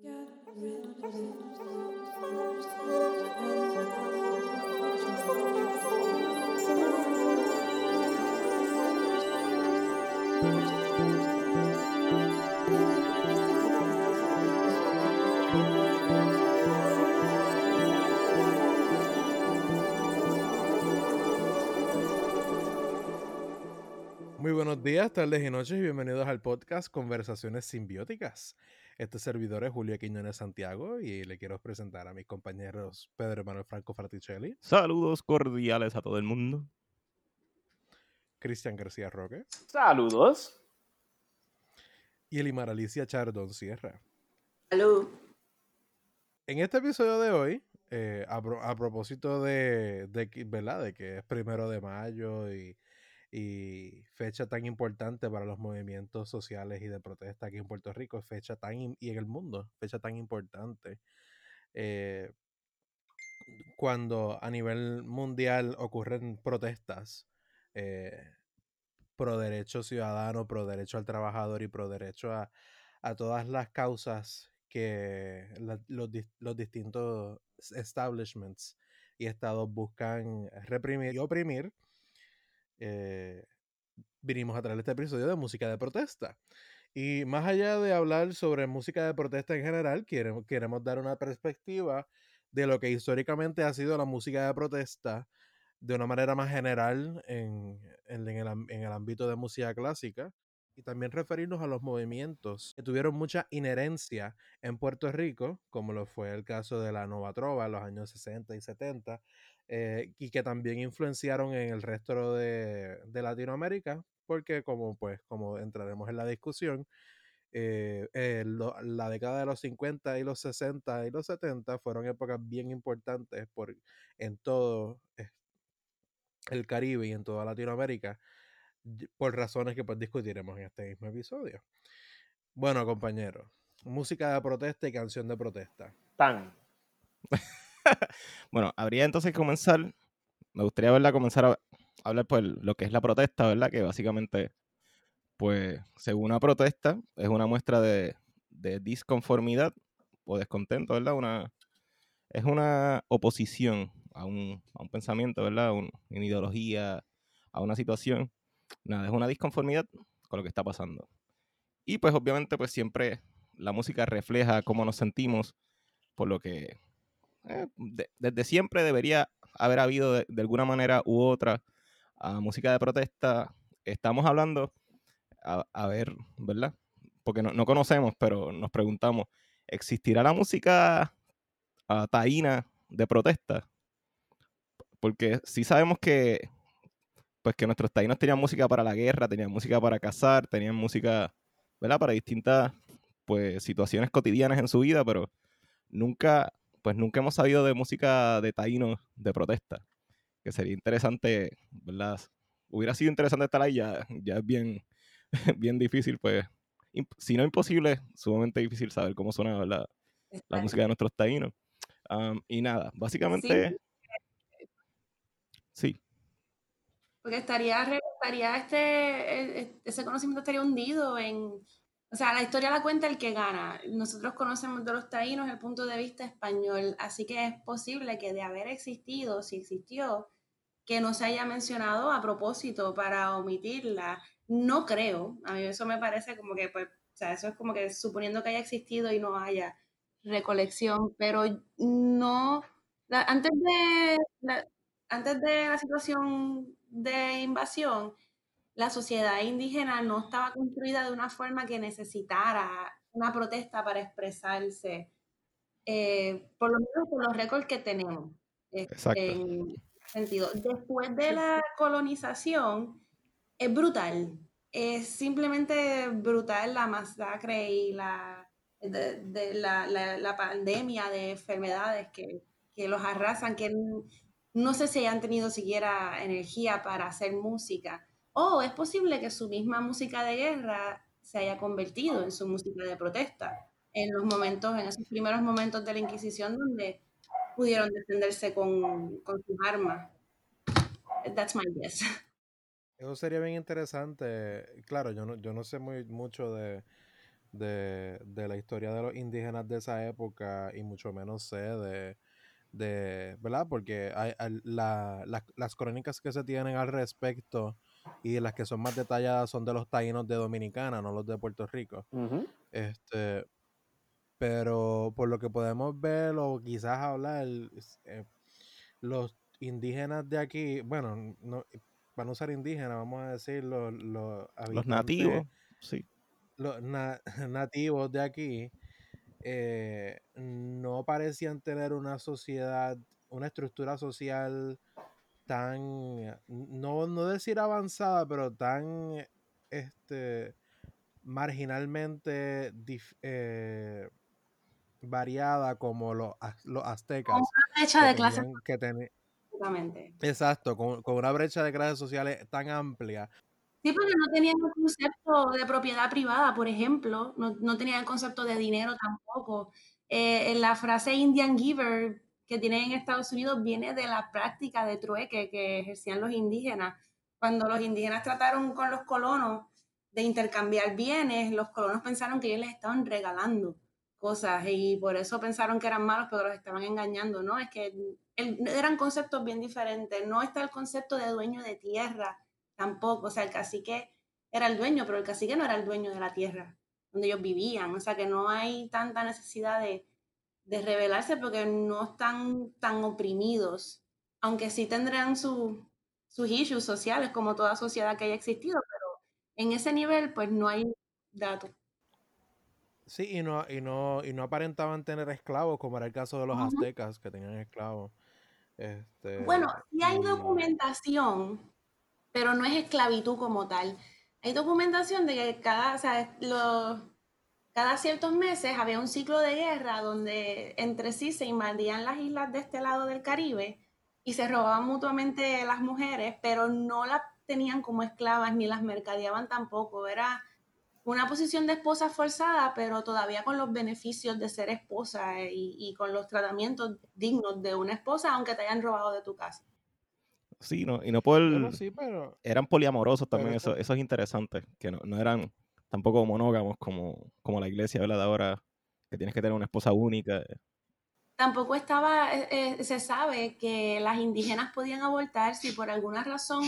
Muy buenos días, tardes y noches y bienvenidos al podcast Conversaciones Simbióticas. Este servidor es Julio Quiñones Santiago y le quiero presentar a mis compañeros Pedro Manuel Franco Fraticelli, Saludos cordiales a todo el mundo. Cristian García Roque Saludos. y Elimar Alicia Chardón Sierra. Salud. En este episodio de hoy, eh, a, pro- a propósito de, de que- ¿verdad? de que es primero de mayo y, y fecha tan importante para los movimientos sociales y de protesta aquí en Puerto Rico, fecha tan y en el mundo, fecha tan importante. eh, cuando a nivel mundial ocurren protestas eh, pro derecho ciudadano, pro derecho al trabajador y pro derecho a, a todas las causas que la- los, los distintos establishments y estados buscan reprimir y oprimir, eh, vinimos a traer este episodio de música de protesta. Y más allá de hablar sobre música de protesta en general, queremos, queremos dar una perspectiva de lo que históricamente ha sido la música de protesta de una manera más general en, en- el, en el ámbito de música clásica y también referirnos a los movimientos que tuvieron mucha inherencia en Puerto Rico, como lo fue el caso de la Nova Trova en los años 60 y 70, eh, y que también influenciaron en el resto de, de Latinoamérica, porque como pues como entraremos en la discusión, eh, eh, lo- la década de los 50 y los 60 y los 70 fueron épocas bien importantes por, en todo eh, el Caribe y en toda Latinoamérica, por razones que pues discutiremos en este mismo episodio. Bueno, compañeros, música de protesta y canción de protesta. Tan. Bueno, habría entonces que comenzar, me gustaría verla comenzar a hablar por lo que es la protesta, ¿verdad? Que básicamente, pues, según una protesta, es una muestra de, de disconformidad o descontento, ¿verdad? Una, es una oposición a un, a un pensamiento, ¿verdad? Un- una ideología, a una situación. Nada, es una disconformidad con lo que está pasando. Y pues obviamente, pues siempre la música refleja cómo nos sentimos, por lo que eh, de- desde siempre debería haber habido de, alguna manera u otra ah, música de protesta. Estamos hablando, a, ver, ¿verdad? Porque no, no conocemos, pero nos preguntamos, ¿existirá la música ah, taína de protesta? Porque sí sabemos que, pues que nuestros taínos tenían música para la guerra, tenían música para cazar, tenían música, ¿verdad? Para distintas, pues, situaciones cotidianas en su vida, pero nunca pues nunca hemos sabido de música de taínos de protesta. Que sería interesante, ¿verdad? Hubiera sido interesante estar ahí, ya, ya es bien, bien difícil, pues, si no imposible, sumamente difícil saber cómo suena ¿verdad? la música de nuestros taínos. Y nada, básicamente, sí, Porque estaría, estaría este, e- e- ese conocimiento estaría hundido en, o sea, la historia la cuenta el que gana. Nosotros conocemos de los taínos el punto de vista español, así que es posible que de haber existido, si existió, que no se haya mencionado a propósito para omitirla. No creo, a mí eso me parece como que, pues, o sea, eso es como que suponiendo que haya existido y no haya recolección, pero no, la- antes de, la- antes de la situación de invasión, la sociedad indígena no estaba construida de una forma que necesitara una protesta para expresarse, eh, por lo menos por los récords que tenemos. este, Exacto. En sentido. Después de la colonización, es brutal. Es simplemente brutal la masacre y la, de, de la, la- la pandemia de enfermedades que, que los arrasan, que no sé si hayan tenido siquiera energía para hacer música. O es posible que su misma música de guerra se haya convertido en su música de protesta en los momentos, en esos primeros momentos de la Inquisición donde pudieron defenderse con, con sus armas. That's my guess. Eso sería bien interesante. Claro, yo no, yo no sé muy mucho de, de, de la historia de los indígenas de esa época y mucho menos sé de, de ¿verdad? Porque hay, hay- la- la- las crónicas que se tienen al respecto y las que son más detalladas son de los taínos de Dominicana, no los de Puerto Rico. Este, pero por lo que podemos ver o quizás hablar, eh, los indígenas de aquí, bueno, no, para no usar indígenas, vamos a decir los, los Los nativos, sí. los na- nativos de aquí, eh, no parecían tener una sociedad, una estructura social tan, no, no decir avanzada, pero tan este, marginalmente dif- eh, variada como los, los aztecas, Con una brecha de clases, que exacto, con, con una brecha de clases sociales tan amplia. Sí, porque no tenían el concepto de propiedad privada, por ejemplo, no, no tenían el concepto de dinero tampoco. Eh, en la frase Indian Giver que tienen en Estados Unidos viene de la práctica de trueque que ejercían los indígenas. Cuando los indígenas trataron con los colonos de intercambiar bienes, los colonos pensaron que ellos les estaban regalando cosas y por eso pensaron que eran malos, pero los estaban engañando, ¿no? Es que eran conceptos bien diferentes. No está el concepto de dueño de tierra tampoco, o sea, el cacique era el dueño, pero el cacique no era el dueño de la tierra donde ellos vivían, o sea que no hay tanta necesidad de, de rebelarse porque no están tan oprimidos, aunque sí tendrán su- sus issues sociales como toda sociedad que haya existido, pero en ese nivel pues no hay datos. Sí, y no, y no, y no aparentaban tener esclavos, como era el caso de los Ujú. aztecas, que tenían esclavos. Este, Bueno, sí hay documentación, pero no es esclavitud como tal. Hay documentación de que cada, o sea, los- cada ciertos meses había un ciclo de guerra donde entre sí se invadían las islas de este lado del Caribe y se robaban mutuamente las mujeres, pero no las tenían como esclavas ni las mercadeaban tampoco. Era una posición de esposa forzada, pero todavía con los beneficios de ser esposa eh, y, y con los tratamientos dignos de una esposa, aunque te hayan robado de tu casa. Sí, no, y no por... Sí, pero Eran poliamorosos Pero también, eso- eso, eso es interesante, que no, no eran tampoco monógamos como, como la iglesia, ¿verdad? De ahora, que tienes que tener una esposa única. Tampoco estaba, eh, eh, se sabe que las indígenas podían abortar si por alguna razón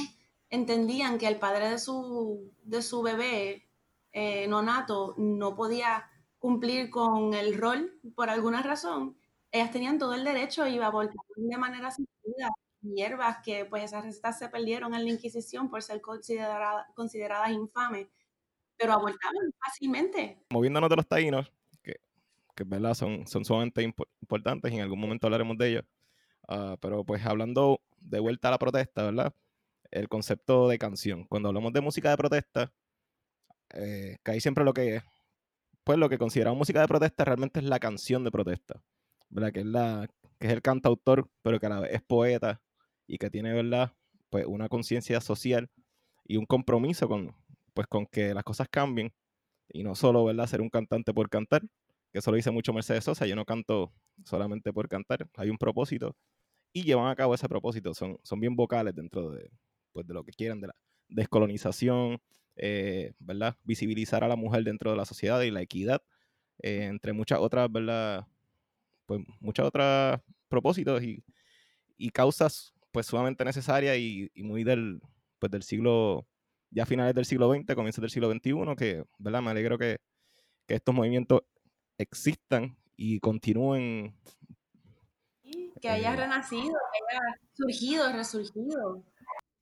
entendían que el padre de su, de su bebé eh, nonato no podía cumplir con el rol por alguna razón. Ellas tenían todo el derecho y abortaban de manera asistida hierbas que pues esas recetas se perdieron en la Inquisición por ser considerada- consideradas infames, pero abortaban fácilmente. Moviéndonos de los taínos, que, que ¿verdad? Son, son sumamente impo- importantes y en algún momento hablaremos de ellos. Ah, pero pues hablando de vuelta a la protesta, ¿verdad? El concepto de canción. Cuando hablamos de música de protesta, eh, que ahí siempre lo que es, pues lo que consideramos música de protesta realmente es la canción de protesta, ¿verdad? Que es, la, que es el cantautor, pero que a la vez es poeta y que tiene, ¿verdad? Pues una conciencia social y un compromiso con, pues con que las cosas cambien y no solo, ¿verdad? Ser un cantante por cantar, que eso lo dice mucho Mercedes Sosa, yo no canto solamente por cantar, hay un propósito y llevan a cabo ese propósito, son, son bien vocales dentro de, pues, de lo que quieran, de la descolonización, eh, ¿verdad? Visibilizar a la mujer dentro de la sociedad y la equidad, eh, entre muchas otras, ¿verdad? Pues muchas otras propósitos y, y causas pues sumamente necesarias y, y muy del, pues, del siglo, ya finales del siglo XX, comienzos del siglo XXI, que, ¿verdad? Me alegro que, que estos movimientos existan y continúen. que haya Eh. renacido, que haya surgido, resurgido.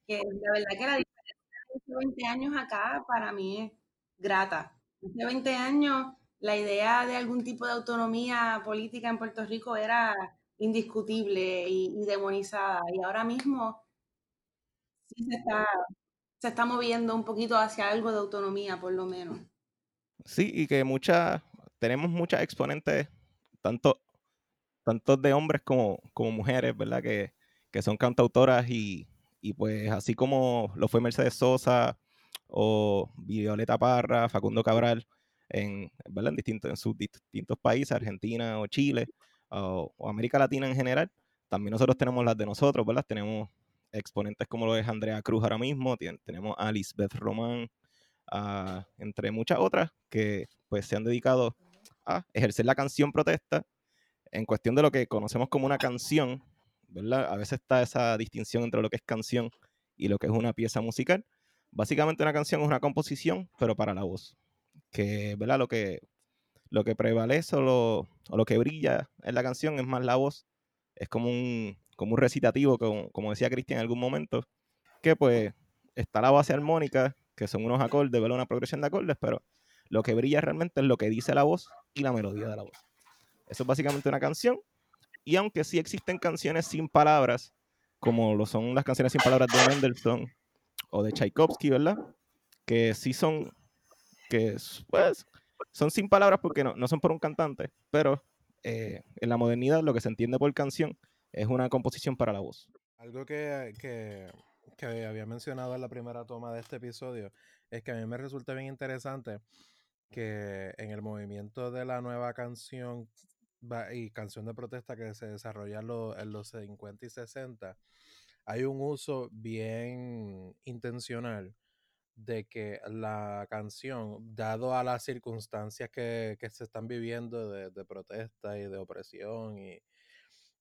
Que la verdad que la diferencia de hace 20 años acá para mí es grata. Hace 20 años la idea de algún tipo de autonomía política en Puerto Rico era indiscutible y, y demonizada. Y ahora mismo sí se está, se está moviendo un poquito hacia algo de autonomía, por lo menos. Sí, y que muchas, tenemos muchas exponentes, tanto, tanto de hombres como, como mujeres, ¿verdad? Que, que son cantautoras y, y pues así como lo fue Mercedes Sosa o Violeta Parra, Facundo Cabral, en, ¿verdad? en, distintos, en sus distintos países, Argentina o Chile o, o América Latina en general, también nosotros tenemos las de nosotros, ¿verdad? Tenemos exponentes como lo es Andrea Cruz ahora mismo, tenemos a Lisbeth Román, entre muchas otras, que pues se han dedicado a ejercer la canción protesta en cuestión de lo que conocemos como una canción, ¿verdad? A veces está esa distinción entre lo que es canción y lo que es una pieza musical. Básicamente una canción es una composición, pero para la voz. Que, ¿verdad? Lo que, lo que prevalece o lo, o lo que brilla en la canción es más la voz. Es como un, como un recitativo, como, como decía Cristian en algún momento, que pues está la base armónica, que son unos acordes, ¿verdad? Una progresión de acordes, pero lo que brilla realmente es lo que dice la voz y la melodía de la voz. Eso es básicamente una canción. Y aunque sí existen canciones sin palabras, como lo son las canciones sin palabras de Mendelssohn o de Tchaikovsky, ¿verdad? Que sí son, que pues, son sin palabras porque no, no son por un cantante, pero eh, en la modernidad lo que se entiende por canción es una composición para la voz. Algo que, que, que había mencionado en la primera toma de este episodio es que a mí me resulta bien interesante que en el movimiento de la nueva canción y canción de protesta que se desarrolla en los 50 y 60, hay un uso bien intencional de que la canción, dado a las circunstancias que, se están viviendo de, protesta y de opresión y,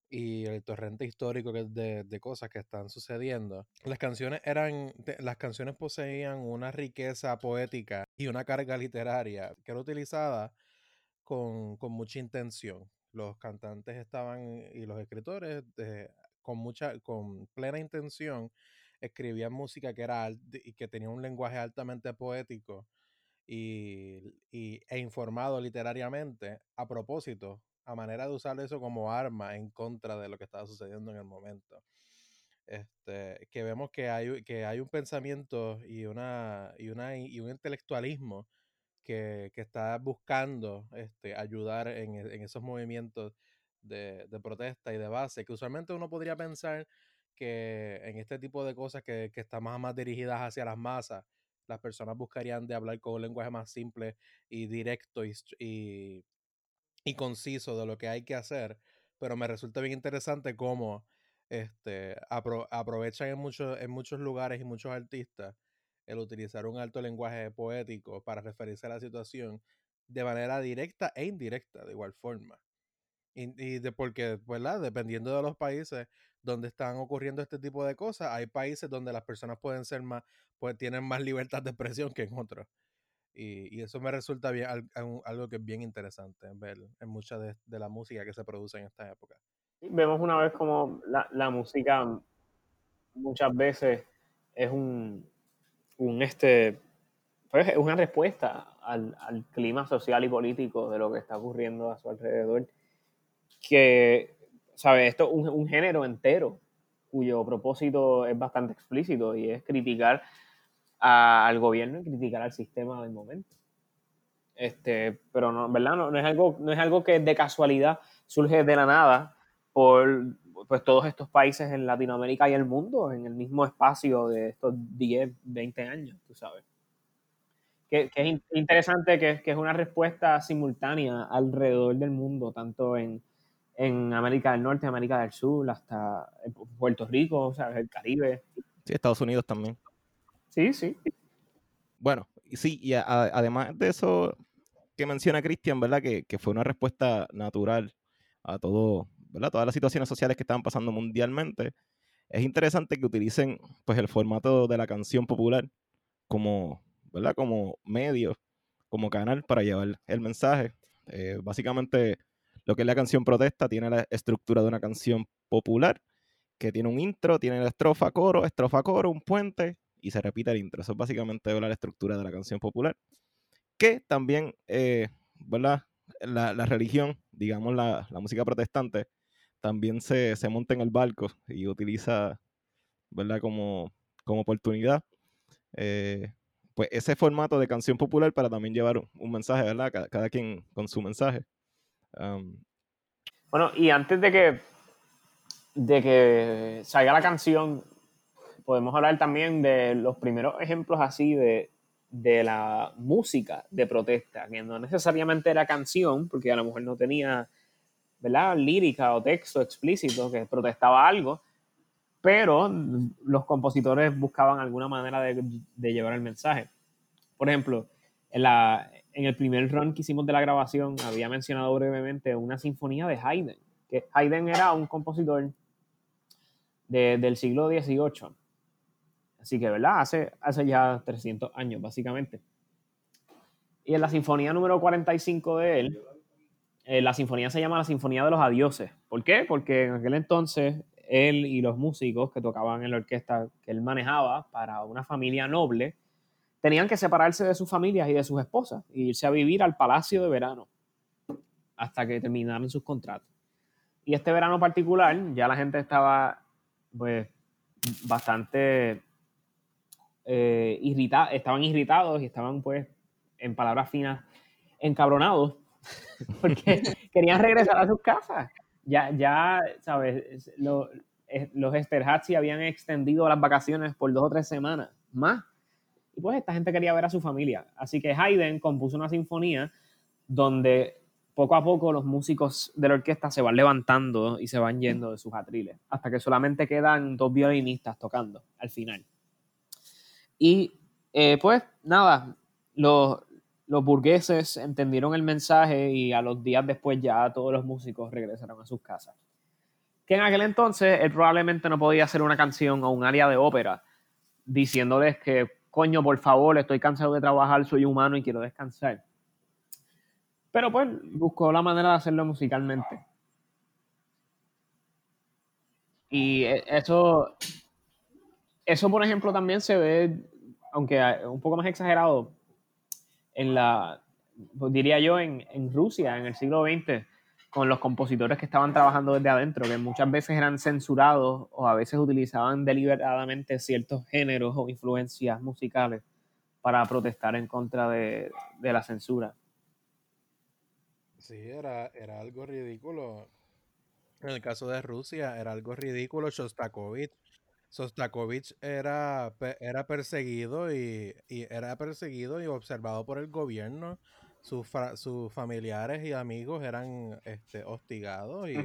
y el torrente histórico de, de, cosas que están sucediendo, las canciones eran, las canciones poseían una riqueza poética y una carga literaria que era utilizada con, mucha intención. Los cantantes estaban y los escritores con mucha, con plena intención escribían música que era y que tenía un lenguaje altamente poético y, e informado literariamente a propósito, a manera de usar eso como arma en contra de lo que estaba sucediendo en el momento. Este, que vemos que hay, que hay un pensamiento y, una, y, una, y un intelectualismo que, está buscando este, ayudar en, en esos movimientos de, de, protesta y de base, que usualmente uno podría pensar que en este tipo de cosas que, que están más, más dirigidas hacia las masas, las personas buscarían de hablar con un lenguaje más simple y directo y, y conciso de lo que hay que hacer, pero me resulta bien interesante cómo este, aprovechan en, muchos en muchos lugares y muchos artistas el utilizar un alto lenguaje poético para referirse a la situación de manera directa e indirecta, de igual forma. Y, de porque, ¿verdad? Dependiendo de los países donde están ocurriendo este tipo de cosas, hay países donde las personas pueden ser más, pues tienen más libertad de expresión que en otros. Y, eso me resulta bien, algo que es bien interesante ver en mucha de, de la música que se produce en esta época vemos una vez como la, música muchas veces es un, un este, pues es una respuesta al, clima social y político de lo que está ocurriendo a su alrededor. Que, ¿sabes? Esto es un, género entero cuyo propósito es bastante explícito y es criticar al gobierno y criticar al sistema del momento. Este, pero no, ¿verdad? No, no, es algo, no es algo que de casualidad surge de la nada por pues, todos estos países en Latinoamérica y el mundo en el mismo espacio de estos 10, 20 años, tú sabes. Que, es interesante que, que, es una respuesta simultánea alrededor del mundo, tanto en, en América del Norte, América del Sur, hasta Puerto Rico, o sea, el Caribe. Sí, Estados Unidos también. Sí, sí. Bueno, sí, y además de eso que menciona Cristian, ¿verdad? Que, que, fue una respuesta natural a todo, todas las situaciones sociales que estaban pasando mundialmente, es interesante que utilicen pues, el formato de la canción popular como, ¿verdad? como medio, como canal para llevar el mensaje. Eh, básicamente, lo que es la canción protesta tiene la estructura de una canción popular, que tiene un intro, tiene la estrofa, coro, estrofa, coro, un puente, y se repite el intro. Eso es básicamente la estructura de la canción popular. Que también, eh, ¿verdad? La, religión, digamos la, la, música protestante, también se, monta en el barco y utiliza, ¿verdad? Como, como oportunidad. Eh, pues ese formato de canción popular para también llevar un mensaje, ¿verdad? Cada, quien con su mensaje. bueno, y antes de que, de que salga la canción, podemos hablar también de los primeros ejemplos así de, de la música de protesta, que no necesariamente era canción, porque a lo mejor no tenía ¿verdad? lírica o texto explícito que protestaba algo, pero los compositores buscaban alguna manera de, llevar el mensaje. Por ejemplo, en, la, en el primer run que hicimos de la grabación había mencionado brevemente una sinfonía de Haydn, que Haydn era un compositor del siglo XVIII. Así que, ¿verdad? Hace, hace ya 300 años, básicamente. Y en la sinfonía número 45 de él, eh, la sinfonía se llama la Sinfonía de los Adioses. ¿Por qué? Porque en aquel entonces él y los músicos que tocaban en la orquesta que él manejaba para una familia noble, tenían que separarse de sus familias y de sus esposas e irse a vivir al palacio de verano hasta que terminaran sus contratos. Y este verano particular, ya la gente estaba pues bastante eh, estaban irritados y estaban pues en palabras finas encabronados porque querían regresar a sus casas. Ya, ya, ¿sabes? Lo, los Esterhazy habían extendido las vacaciones por dos o tres semanas más. Y pues esta gente quería ver a su familia. Así que Haydn compuso una sinfonía donde poco a poco los músicos de la orquesta se van levantando y se van yendo de sus atriles, hasta que solamente quedan dos violinistas tocando al final. Y eh, pues nada, los, los burgueses entendieron el mensaje y a los días después ya todos los músicos regresaron a sus casas. Que en aquel entonces él probablemente no podía hacer una canción o un área de ópera diciéndoles que, coño, por favor, estoy cansado de trabajar, soy humano y quiero descansar. Pero pues buscó la manera de hacerlo musicalmente. Y e, eso, eso por ejemplo también se ve, aunque un poco más exagerado, en la, pues, diría yo, en, en Rusia, en el siglo XX, con los compositores que estaban trabajando desde adentro, que muchas veces eran censurados o a veces utilizaban deliberadamente ciertos géneros o influencias musicales para protestar en contra de, de la censura. Sí, era, era algo ridículo. En el caso de Rusia, era algo ridículo. Shostakovich, Shostakovich era, era perseguido y, era perseguido y observado por el gobierno. Sus, sus familiares y amigos eran este, hostigados y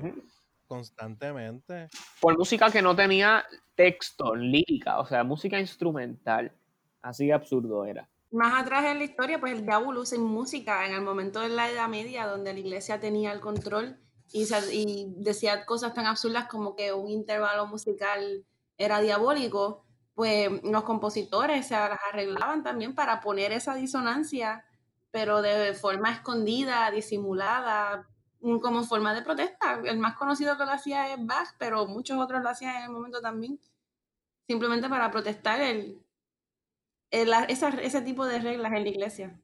constantemente. Por música que no tenía texto, lírica, o sea, música instrumental. Así de absurdo era. Más atrás en la historia, pues el diablo usa en música en el momento de la Edad Media, donde la iglesia tenía el control y, y decía cosas tan absurdas como que un intervalo musical era diabólico, pues los compositores se arreglaban también para poner esa disonancia, pero de forma escondida, disimulada, como forma de protesta. El más conocido que lo hacía es Bach, pero muchos otros lo hacían en el momento también, simplemente para protestar el, eh, ese tipo de reglas en la iglesia.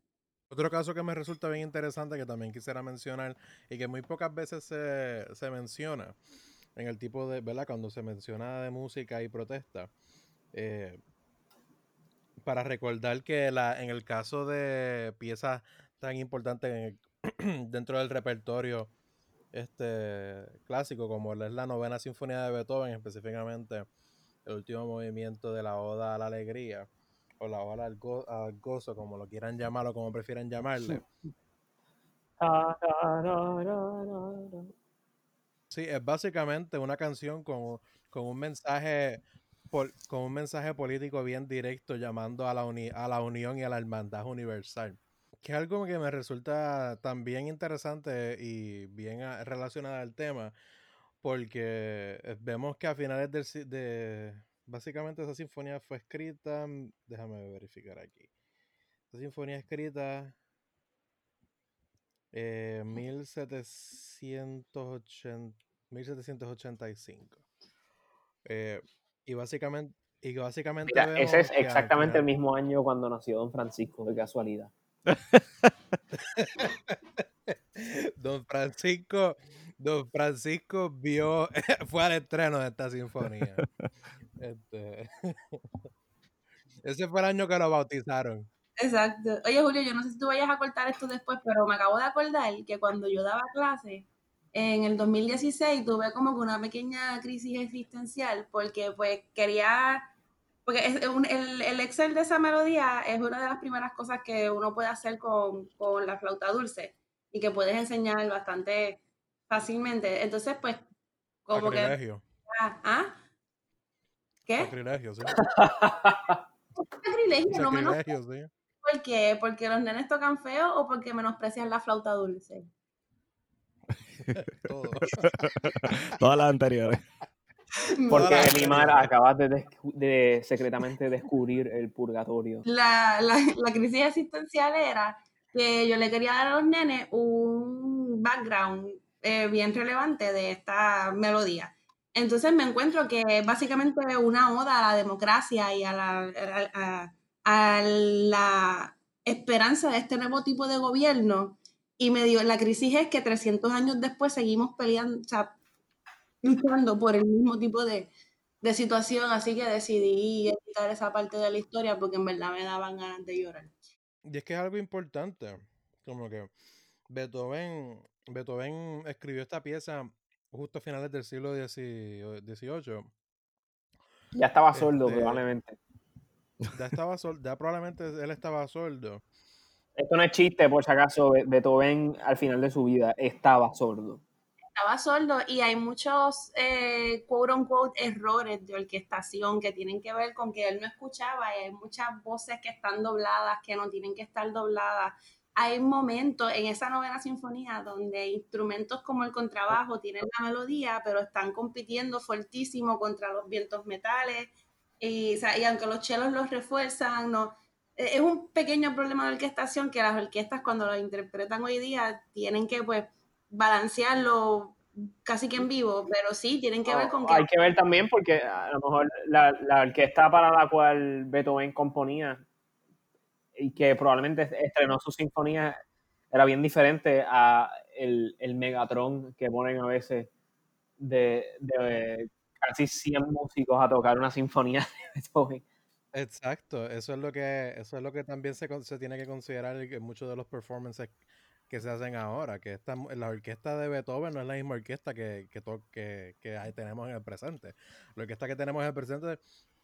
Otro caso que me resulta bien interesante que también quisiera mencionar y que muy pocas veces se, menciona en el tipo de, ¿verdad? Cuando se menciona de música y protesta. Eh, para recordar que la, en el caso de piezas tan importantes dentro del repertorio este, clásico como es la novena sinfonía de Beethoven, específicamente el último movimiento de la Oda a la Alegría, o la hora al, gozo, como lo quieran llamar o como prefieran llamarle. Sí, es básicamente una canción con, un mensaje con un mensaje político bien directo llamando a la, a la unión y a la hermandad universal. Que es algo que me resulta también interesante y bien relacionado al tema, porque eh, vemos que a finales del, de, básicamente esa sinfonía fue escrita, mm, déjame verificar aquí. Esa sinfonía escrita eh, 1780, 1785. Eh, y básicamente... Y básicamente ese es exactamente el mismo año cuando nació Don Francisco, de casualidad. Don Francisco, Don Francisco vio, fue al estreno de esta sinfonía. Este, ese fue el año que lo bautizaron. Exacto. Oye, Julio, yo no sé si tú vayas a cortar esto después, pero me acabo de acordar que cuando yo daba clase en el 2016 tuve como que una pequeña crisis existencial porque pues quería, porque el, el, Excel de esa melodía es una de las primeras cosas que uno puede hacer con, con la flauta dulce y que puedes enseñar bastante fácilmente. Entonces, pues, como que... Ah, ¿ah? ¿Qué? Sacrilegio, sí. Sacrilegio, no menos. sí. por qué? ¿Porque los nenes tocan feo o porque menosprecian la flauta dulce? Todo. Todas las anteriores. Porque Limar acabas de, descu- de secretamente descubrir el purgatorio. La, la, la crisis existencial era que yo le quería dar a los nenes un background eh, bien relevante de esta melodía. Entonces me encuentro que es básicamente una oda a la democracia y a la, a- a- a la esperanza de este nuevo tipo de gobierno. Y me dio, la crisis es que 300 años después seguimos peleando, o sea, luchando por el mismo tipo de, de situación, así que decidí editar esa parte de la historia porque en verdad me daban ganas de llorar. Y es que es algo importante, como que Beethoven, Beethoven escribió esta pieza justo a finales del siglo XVIII. Ya estaba sordo, Este- probablemente. Ya estaba sol- ya probablemente él estaba sordo. Esto no es chiste, por si acaso. Be- Beethoven, al final de su vida, estaba sordo. Estaba sordo y hay muchos, eh, quote unquote, errores de orquestación que tienen que ver con que él no escuchaba y hay muchas voces que están dobladas, que no tienen que estar dobladas. Hay momentos en esa novena sinfonía donde instrumentos como el contrabajo tienen la melodía, pero están compitiendo fuertísimo contra los vientos metales. Y, o sea, y aunque los chelos los refuerzan, no, es un pequeño problema de orquestación que las orquestas cuando lo interpretan hoy día tienen que pues balancearlo casi que en vivo, pero sí, tienen que ver con que Hay que ver también porque a lo mejor la, la orquesta para la cual Beethoven componía y que probablemente estrenó su sinfonía era bien diferente a el, el Megatron que ponen a veces de, de casi 100 músicos a tocar una sinfonía de Beethoven. Exacto, eso es lo que, eso es lo que también se, se tiene que considerar en muchos de los performances que se hacen ahora, que esta, la orquesta de Beethoven no es la misma orquesta que, que, to- que, tenemos en el presente. La orquesta que tenemos en el presente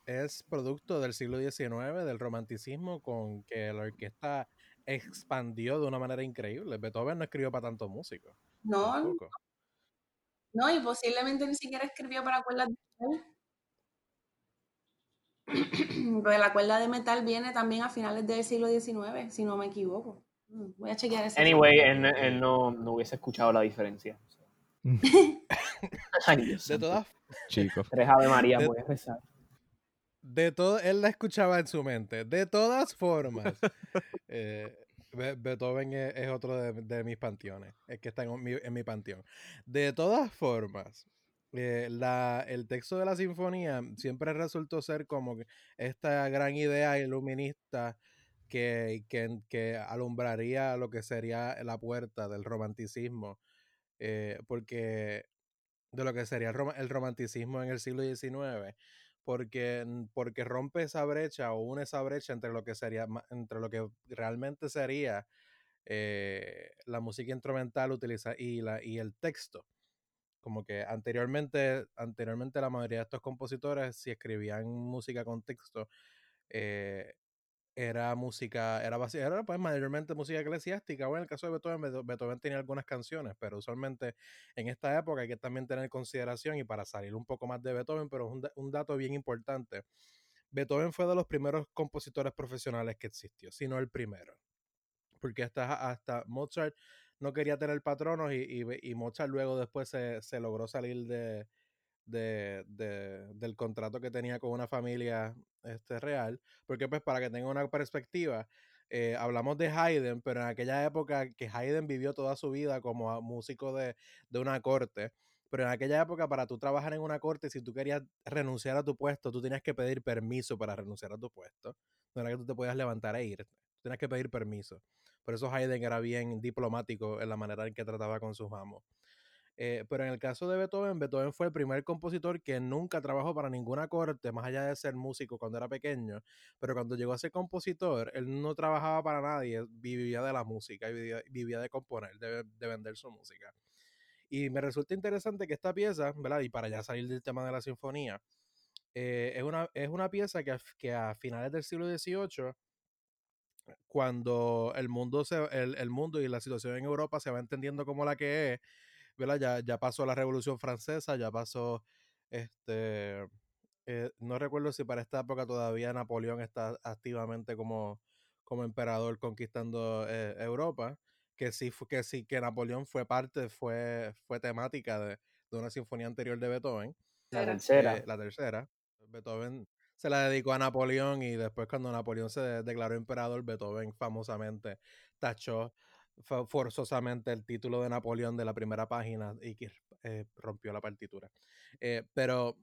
es producto del siglo XIX, del romanticismo, con que la orquesta expandió de una manera increíble. Beethoven no escribió para tantos músicos. no, tampoco. no, y posiblemente ni siquiera escribió para cuerdas de Porque la cuerda de metal viene también a finales del siglo XIX, si no me equivoco. Mm, Voy a chequear eso. Anyway, él, él no, no hubiese escuchado la diferencia. Ay, Dios De todas Chicos. Tres Ave María de- puedes rezar. De todo, él la escuchaba en su mente. De todas formas, eh, Be- Beethoven es, es otro de, de mis panteones, es que está en mi, en mi panteón. De todas formas, eh, la, el texto de la sinfonía siempre resultó ser como esta gran idea iluminista que, que, que alumbraría lo que sería la puerta del romanticismo, eh, porque de lo que sería el, rom- el romanticismo en el siglo XIX, porque, porque rompe esa brecha o une esa brecha entre lo que sería, entre lo que realmente sería eh, la música instrumental utiliza, y, la, y el texto. Como que anteriormente, anteriormente la mayoría de estos compositores, si escribían música con texto, eh, era música, era, era pues mayormente música eclesiástica, o en el caso de Beethoven, Beetho- Beethoven tenía algunas canciones, pero usualmente en esta época hay que también tener en consideración, y para salir un poco más de Beethoven, pero es un dato bien importante, Beethoven fue de los primeros compositores profesionales que existió, si no el primero, porque hasta, hasta Mozart no quería tener patronos y, y y Mozart luego después se, se logró salir de, de- de- del contrato que tenía con una familia este, real, porque pues para que tenga una perspectiva, eh, hablamos de Haydn, pero en aquella época que Haydn vivió toda su vida como músico de, de una corte, pero en aquella época para tú trabajar en una corte, si tú querías renunciar a tu puesto, tú tenías que pedir permiso para renunciar a tu puesto, no era que tú te podías levantar e ir, tenías que pedir permiso. Por eso Haydn era bien diplomático en la manera en que trataba con sus amos. Eh, pero en el caso de Beethoven, Beethoven fue el primer compositor que nunca trabajó para ninguna corte, más allá de ser músico cuando era pequeño. Pero cuando llegó a ser compositor, él no trabajaba para nadie, vivía de la música, vivía, vivía de componer, de, de vender su música. Y me resulta interesante que esta pieza, ¿verdad? Y para ya salir del tema de la sinfonía, eh, es, una, es una pieza que a, que a finales del siglo XVIII, cuando el mundo, se, el, el mundo y la situación en Europa se va entendiendo como la que es, ¿verdad? Ya, ya pasó la Revolución Francesa, ya pasó, este, eh, no recuerdo si para esta época todavía Napoleón está activamente como, como emperador conquistando eh, Europa, que sí, que sí, que Napoleón fue parte, fue, fue temática de, de una sinfonía anterior de Beethoven. La tercera. Eh, la tercera. Beethoven se la dedicó a Napoleón y después cuando Napoleón se declaró emperador, Beethoven famosamente tachó forzosamente el título de Napoleón de la primera página y eh, rompió la partitura. Eh, pero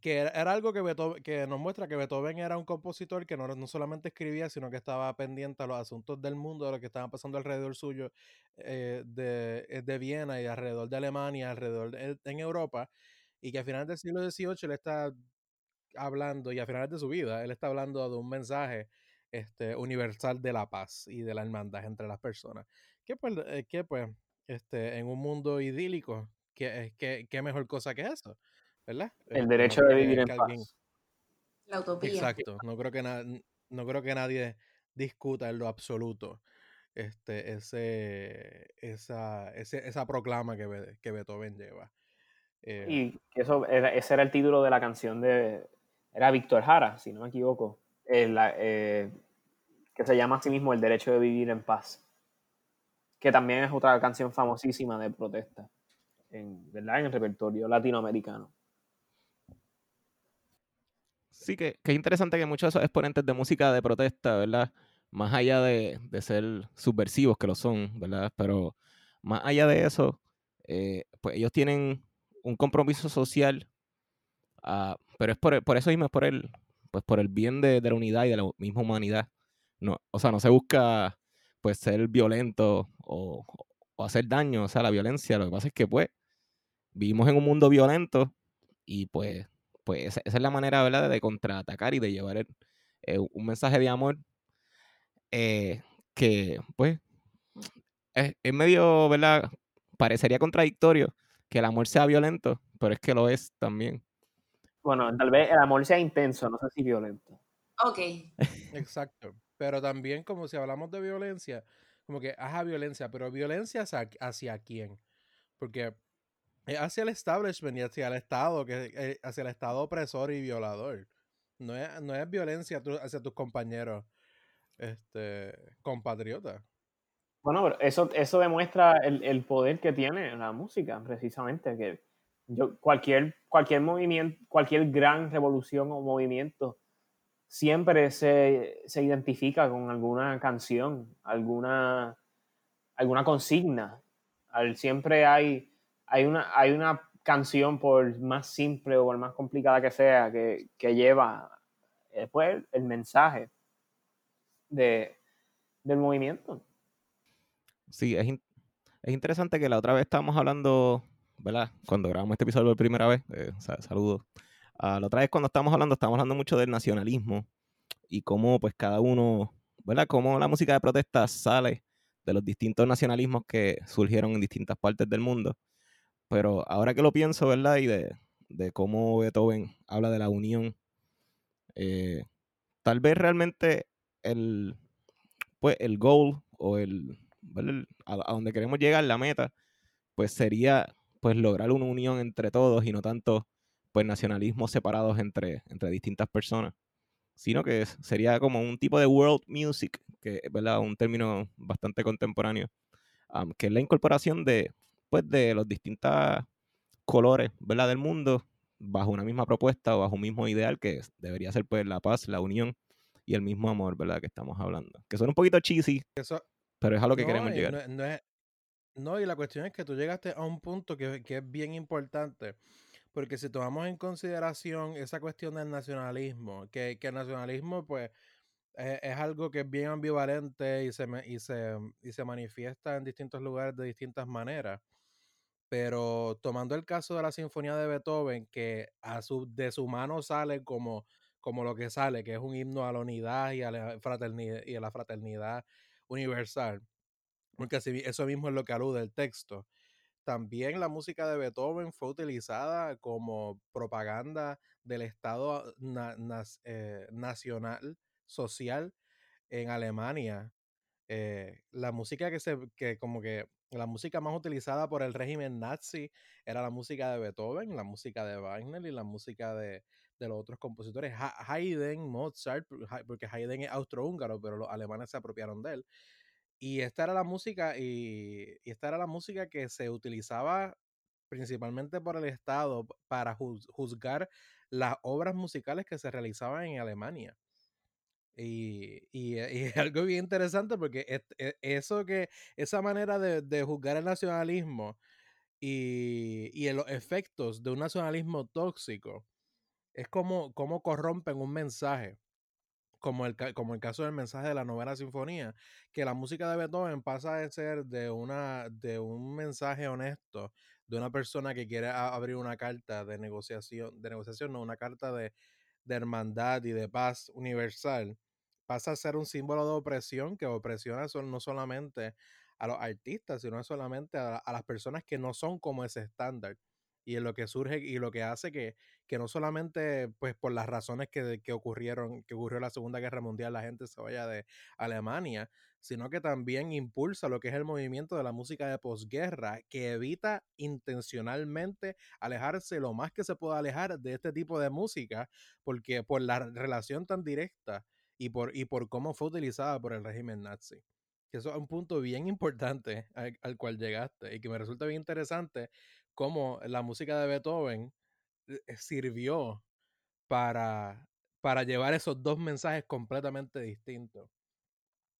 que era algo que, Beethoven, que nos muestra que Beethoven era un compositor que no, no, solamente escribía, sino que estaba pendiente a los asuntos del mundo, de lo que estaba pasando alrededor suyo eh, de, de, Viena y alrededor de Alemania, alrededor de, en Europa, y que a finales del siglo XVIII él está hablando, y a finales de su vida, él está hablando de un mensaje este, universal de la paz y de la hermandad entre las personas. Que pues, eh, que pues este, en un mundo idílico, ¿qué, qué, qué mejor cosa que eso? ¿verdad? El este, derecho no de vivir en paz. La utopía. Exacto. No creo que, no creo que nadie discuta en lo absoluto este, ese, esa, ese, esa proclama que, que Beethoven lleva. Eh, y eso era, ese era el título de la canción de. Era Víctor Jara, si no me equivoco. Eh, que se llama a sí mismo El derecho de vivir en paz. Que también es otra canción famosísima de protesta. En, ¿verdad? en el repertorio latinoamericano. Sí, que, que, es interesante que muchos de esos exponentes de música de protesta, ¿verdad? Más allá de, de ser subversivos, que lo son, ¿verdad? Pero más allá de eso, eh, pues ellos tienen un compromiso social, uh, pero es por, por, eso mismo, es por el, pues por el bien de, de, la unidad y de la misma humanidad. No, o sea, no se busca pues ser violento o, o hacer daño, o sea, la violencia. Lo que pasa es que pues vivimos en un mundo violento y pues pues esa, es la manera, ¿verdad?, de contraatacar y de llevar eh, un mensaje de amor eh, que, pues, es, medio, ¿verdad?, parecería contradictorio que el amor sea violento, pero es que lo es también. Bueno, tal vez el amor sea intenso, no sé si violento. Ok. Exacto. Pero también como si hablamos de violencia, como que, ajá, violencia, pero violencia hacia, hacia quién. Porque hacia el establishment y hacia el Estado, que eh, hacia el Estado opresor y violador. No es, no es violencia hacia tus compañeros este, compatriotas. Bueno, pero eso, eso demuestra el, poder que tiene la música, precisamente, que yo, cualquier, cualquier movimiento, cualquier gran revolución o movimiento siempre se, se identifica con alguna canción, alguna, alguna consigna. Al, siempre hay hay una, hay una canción, por más simple o por más complicada que sea, que, que lleva después el mensaje de, del movimiento. Sí, es, es interesante que la otra vez estábamos hablando, ¿verdad? Cuando grabamos este episodio por primera vez, eh, saludos. Uh, la otra vez cuando estábamos hablando, estábamos hablando mucho del nacionalismo y cómo pues cada uno, ¿verdad? Cómo la música de protesta sale de los distintos nacionalismos que surgieron en distintas partes del mundo. Pero ahora que lo pienso, ¿verdad? Y de, de cómo Beethoven habla de la unión, eh, tal vez realmente el, pues, el goal o el, a, donde queremos llegar, la meta, pues sería pues lograr una unión entre todos y no tanto pues nacionalismos separados entre, entre distintas personas, sino que sería como un tipo de world music, que es ¿verdad? un término bastante contemporáneo, que es la incorporación de pues, de los distintos colores ¿verdad? del mundo bajo una misma propuesta o bajo un mismo ideal que debería ser pues la paz, la unión y el mismo amor, ¿verdad? Que estamos hablando. Que son un poquito cheesy, pero es a lo que queremos llegar. No, y la cuestión es que tú llegaste a un punto que, que, es bien importante, porque si tomamos en consideración esa cuestión del nacionalismo, que, que el nacionalismo pues es, es, algo que es bien ambivalente y se, y, se, y se manifiesta en distintos lugares de distintas maneras. Pero tomando el caso de la Sinfonía de Beethoven, que a su, de su mano sale como, como lo que sale, que es un himno a la unidad y a la fraternidad, y a la fraternidad universal, porque eso mismo es lo que alude el texto. También la música de Beethoven fue utilizada como propaganda del Estado eh, nacional social en Alemania. Eh, la música que se, que como que la música más utilizada por el régimen nazi era la música de Beethoven, la música de Wagner y la música de, de los otros compositores. Haydn, Mozart, porque Haydn es austrohúngaro, pero los alemanes se apropiaron de él. Y esta era la música, y, esta era la música que se utilizaba principalmente por el Estado para juzgar las obras musicales que se realizaban en Alemania. Y, y, es algo bien interesante porque e, eso que, esa manera de, de juzgar el nacionalismo y, y los efectos de un nacionalismo tóxico es como, como corrompen un mensaje como el, como el caso del mensaje de la novena sinfonía, que la música de Beethoven pasa de ser de, una, de un mensaje honesto, de una persona que quiere abrir una carta de negociación, de negociación, no, una carta de, de hermandad y de paz universal, pasa a ser un símbolo de opresión que opresiona no solamente a los artistas, sino solamente a, a las personas que no son como ese estándar. Y en lo que surge y lo que hace que, que no solamente pues por las razones que, que, ocurrieron, que ocurrió la Segunda Guerra Mundial, la gente se vaya de Alemania, sino que también impulsa lo que es el movimiento de la música de posguerra, que evita intencionalmente alejarse lo más que se pueda alejar de este tipo de música, porque por la relación tan directa y por, y por cómo fue utilizada por el régimen nazi. Que eso es un punto bien importante al, al, cual llegaste y que me resulta bien interesante cómo la música de Beethoven sirvió para, para llevar esos dos mensajes completamente distintos.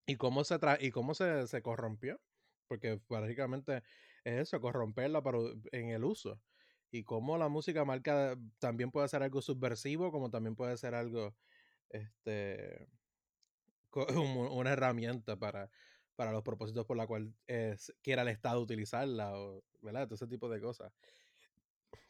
Y cómo se, y cómo se, se corrompió, porque básicamente es eso, corromperla en el uso. Y cómo la música marca también puede ser algo subversivo, como también puede ser algo, este, una herramienta para, para los propósitos por la cual quiera el Estado utilizarla, o, ¿verdad? Todo ese tipo de cosas.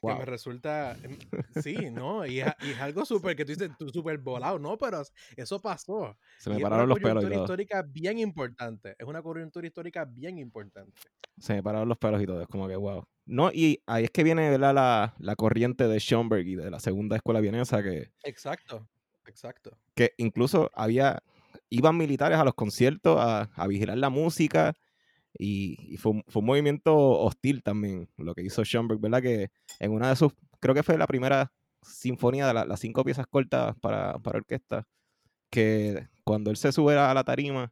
Que me resulta, em, sí, ¿no? Y es, algo súper que tú dices, tú súper volado, ¿no? Pero eso pasó. Se me pararon los pelos. Es una coyuntura histórica bien importante. Es una coyuntura histórica bien importante. Se me pararon los pelos y todo. Es como que, wow. No, y ahí es que viene ¿verdad? La, la corriente de Schoenberg y de la segunda escuela vienesa que... Exacto, exacto. Que incluso había, iban militares a los conciertos a, a vigilar la música y, fue, fue, un movimiento hostil también lo que hizo Schoenberg, ¿verdad? Que en una de sus, creo que fue la primera sinfonía de las cinco piezas cortas para, para, orquesta, que cuando él se sube a la tarima,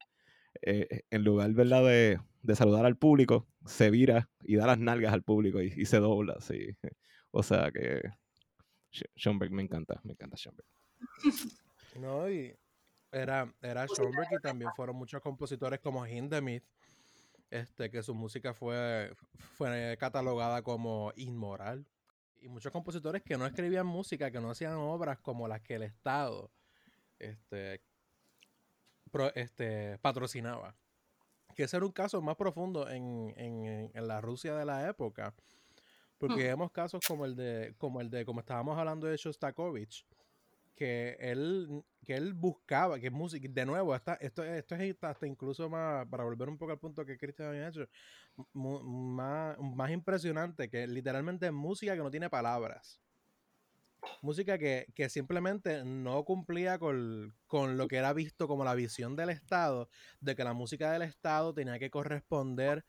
eh, en lugar, ¿verdad? De, de, saludar al público, se vira y da las nalgas al público y, y se dobla, sí. O sea que Schoenberg me encanta, me encanta Schoenberg. No, y era, era Schoenberg y también fueron muchos compositores como Hindemith, este, que su música fue, fue catalogada como inmoral. Y muchos compositores que no escribían música, que no hacían obras como las que el Estado este, este, patrocinaba. Que ese era un caso más profundo en, en, en la Rusia de la época. Porque hmm. vemos casos como el de, como el de, como estábamos hablando de Shostakovich, que él, que él buscaba, que música, de nuevo, esto, esto es hasta incluso más, para volver un poco al punto que Cristian había hecho, más, más impresionante, que literalmente es música que no tiene palabras. Música que, que simplemente no cumplía con, con, lo que era visto como la visión del Estado, de que la música del Estado tenía que corresponder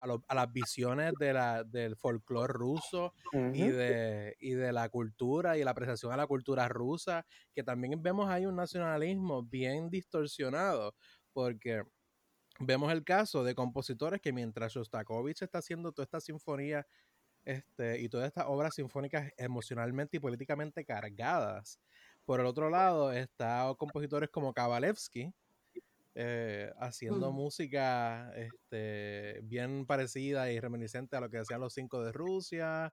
a, las visiones de la, del folclore ruso y, de, y de la cultura y la apreciación a la cultura rusa, que también vemos ahí un nacionalismo bien distorsionado, porque vemos el caso de compositores que mientras Shostakovich está haciendo toda esta sinfonía este, y todas estas obras sinfónicas emocionalmente y políticamente cargadas, por el otro lado está compositores como Kabalevsky, eh, haciendo música este, bien parecida y reminiscente a lo que hacían los cinco de Rusia,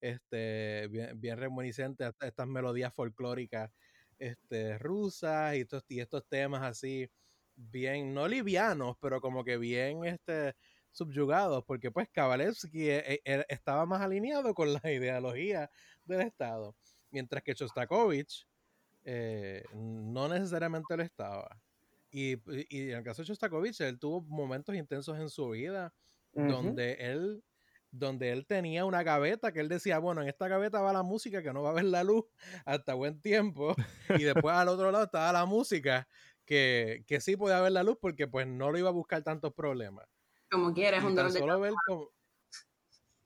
este, bien, bien reminiscente a estas melodías folclóricas este, rusas y estos, y estos temas así, bien, no livianos, pero como que bien este, subyugados, porque pues Kabalevsky e, e, estaba más alineado con la ideología del Estado, mientras que Shostakovich eh, no necesariamente lo estaba. Y, y, en el caso de Shostakovich, él tuvo momentos intensos en su vida donde él donde él tenía una gaveta que él decía, bueno, en esta gaveta va la música que no va a ver la luz hasta buen tiempo. Y después al otro lado estaba la música que, que sí podía ver la luz porque pues no lo iba a buscar tantos problemas. Como quieras, un dolor de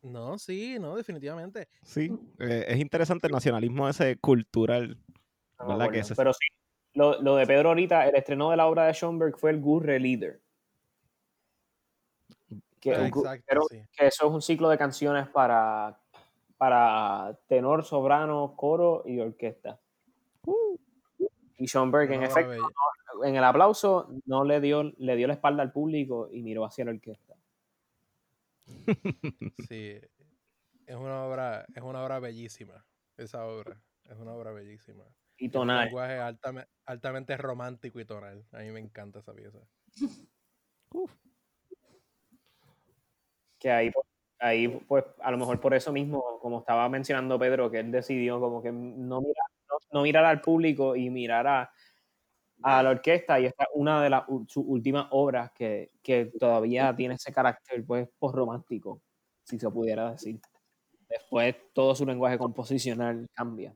No, sí, no, definitivamente. Sí, eh, es interesante el nacionalismo ese cultural, No me ¿verdad? Que ese- Pero sí, lo, lo de Pedro ahorita, el estreno de la obra de Schoenberg fue el Gurre Leader. Que, Ah, exacto, pero- sí. que eso es un ciclo de canciones para, para tenor, soprano, coro y orquesta. Y Schoenberg, en efecto, en el aplauso no le dio, le dio la espalda al público y miró hacia la orquesta. Sí, es una obra, es una obra bellísima, esa obra, es una obra bellísima. Y tonal. lenguaje altame- altamente romántico y tonal. A mí me encanta esa pieza. que ahí, pues, ahí, pues, a lo mejor por eso mismo, como estaba mencionando Pedro, que él decidió como que no mirar, no, no mirar al público y mirar a, a la orquesta, y esta es una de las sus últimas obras que, que todavía tiene ese carácter, pues, romántico si se pudiera decir. Después todo su lenguaje composicional cambia.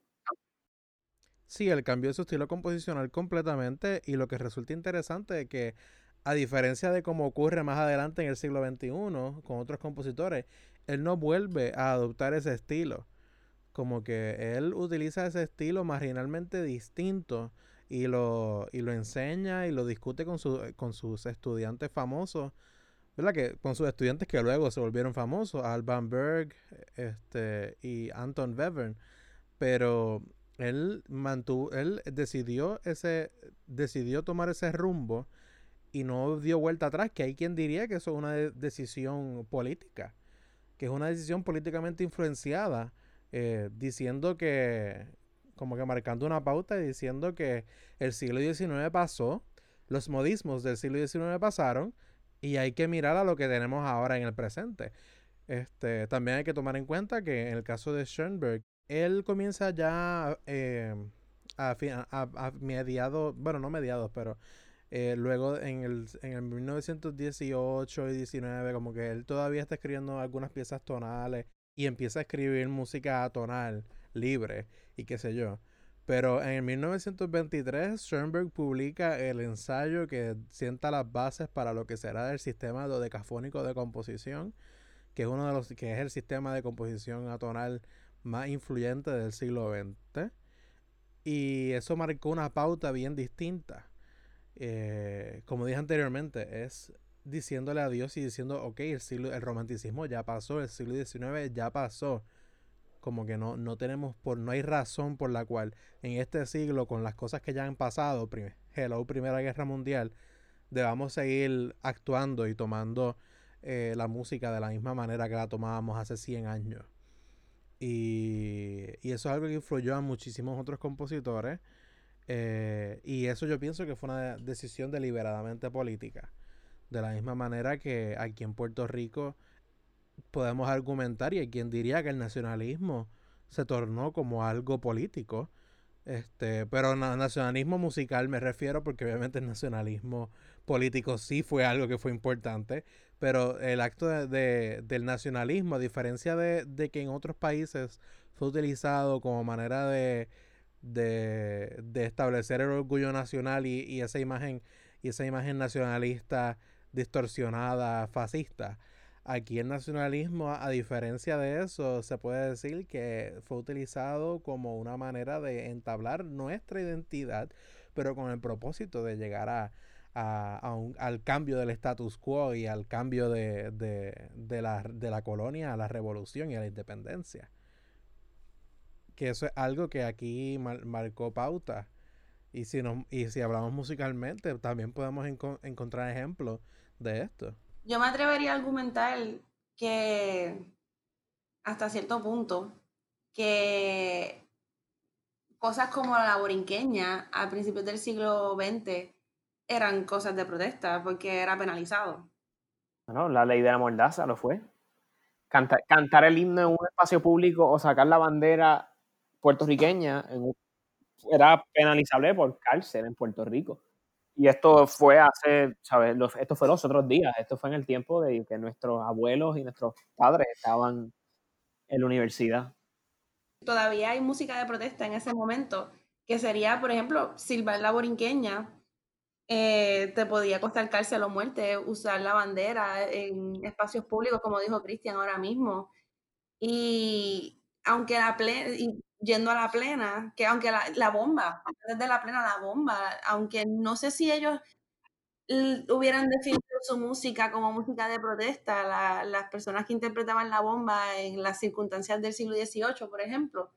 Sí, él cambió su estilo composicional completamente y lo que resulta interesante es que a diferencia de como ocurre más adelante en el siglo XXI con otros compositores, él no vuelve a adoptar ese estilo. Como que él utiliza ese estilo marginalmente distinto y lo, y lo enseña y lo discute con, su- con sus estudiantes famosos, ¿verdad? Que, con sus estudiantes que luego se volvieron famosos, Alban Berg este, y Anton Webern. Pero él mantuvo, él decidió ese, decidió tomar ese rumbo y no dio vuelta atrás, que hay quien diría que eso es una de- decisión política, que es una decisión políticamente influenciada, eh, diciendo que, como que marcando una pauta y diciendo que el siglo XIX pasó, los modismos del siglo XIX pasaron y hay que mirar a lo que tenemos ahora en el presente. Este, también hay que tomar en cuenta que en el caso de Schoenberg, él comienza ya eh, a, a mediados, bueno, no mediados, pero eh, luego en el, en el 1918 y 19, como que él todavía está escribiendo algunas piezas tonales y empieza a escribir música tonal, libre y qué sé yo. Pero en el 1923 Schoenberg publica el ensayo que sienta las bases para lo que será el sistema dodecafónico de composición, que es uno de los que es el sistema de composición atonal más influyente del siglo XX. Y eso marcó una pauta bien distinta. Eh, como dije anteriormente, es diciéndole adiós y diciendo, ok, el siglo, el romanticismo ya pasó, el siglo XIX ya pasó. Como que no, no tenemos, por, no hay razón por la cual en este siglo, con las cosas que ya han pasado, prim- hello, Primera Guerra Mundial, debamos seguir actuando y tomando eh, la música de la misma manera que la tomábamos hace 100 años. Y, y eso es algo que influyó a muchísimos otros compositores. eh, y eso yo pienso que fue una decisión deliberadamente política. De la misma manera que aquí en Puerto Rico podemos argumentar y hay quien diría que el nacionalismo se tornó como algo político. Este, pero na- nacionalismo musical me refiero porque obviamente el nacionalismo político sí fue algo que fue importante, pero el acto de- de- del nacionalismo, a diferencia de, de que en otros países fue utilizado como manera de, establecer el orgullo nacional y, esa imagen, y esa imagen nacionalista distorsionada, fascista. Aquí el nacionalismo, a diferencia de eso, se puede decir que fue utilizado como una manera de entablar nuestra identidad, pero con el propósito de llegar a, a- a un- al cambio del status quo y al cambio de, de- de la, de la colonia a la revolución y a la independencia. Que eso es algo que aquí mar- marcó pauta. Y si, nos, y si hablamos musicalmente, también podemos enco- encontrar ejemplos de esto. Yo me atrevería a argumentar que hasta cierto punto que cosas como la borinqueña a principios del siglo XX eran cosas de protesta porque era penalizado. Bueno, la ley de la mordaza lo fue. Canta- cantar el himno en un espacio público o sacar la bandera puertorriqueña en un- era penalizable por cárcel en Puerto Rico. Y esto fue hace, ¿sabes? Los- esto fue los otros días, esto fue en el tiempo de que nuestros abuelos y nuestros padres estaban en la universidad. Todavía hay música de protesta en ese momento, que sería, por ejemplo, silbar la borinqueña, eh, te podía costar cárcel o muerte, usar la bandera en espacios públicos, como dijo Cristian ahora mismo. Y aunque la plena, yendo a la plena, que aunque la, la bomba, desde la plena la bomba, aunque no sé si ellos hubieran definido su música como música de protesta, la, las personas que interpretaban la bomba en las circunstancias del siglo XVIII, por ejemplo,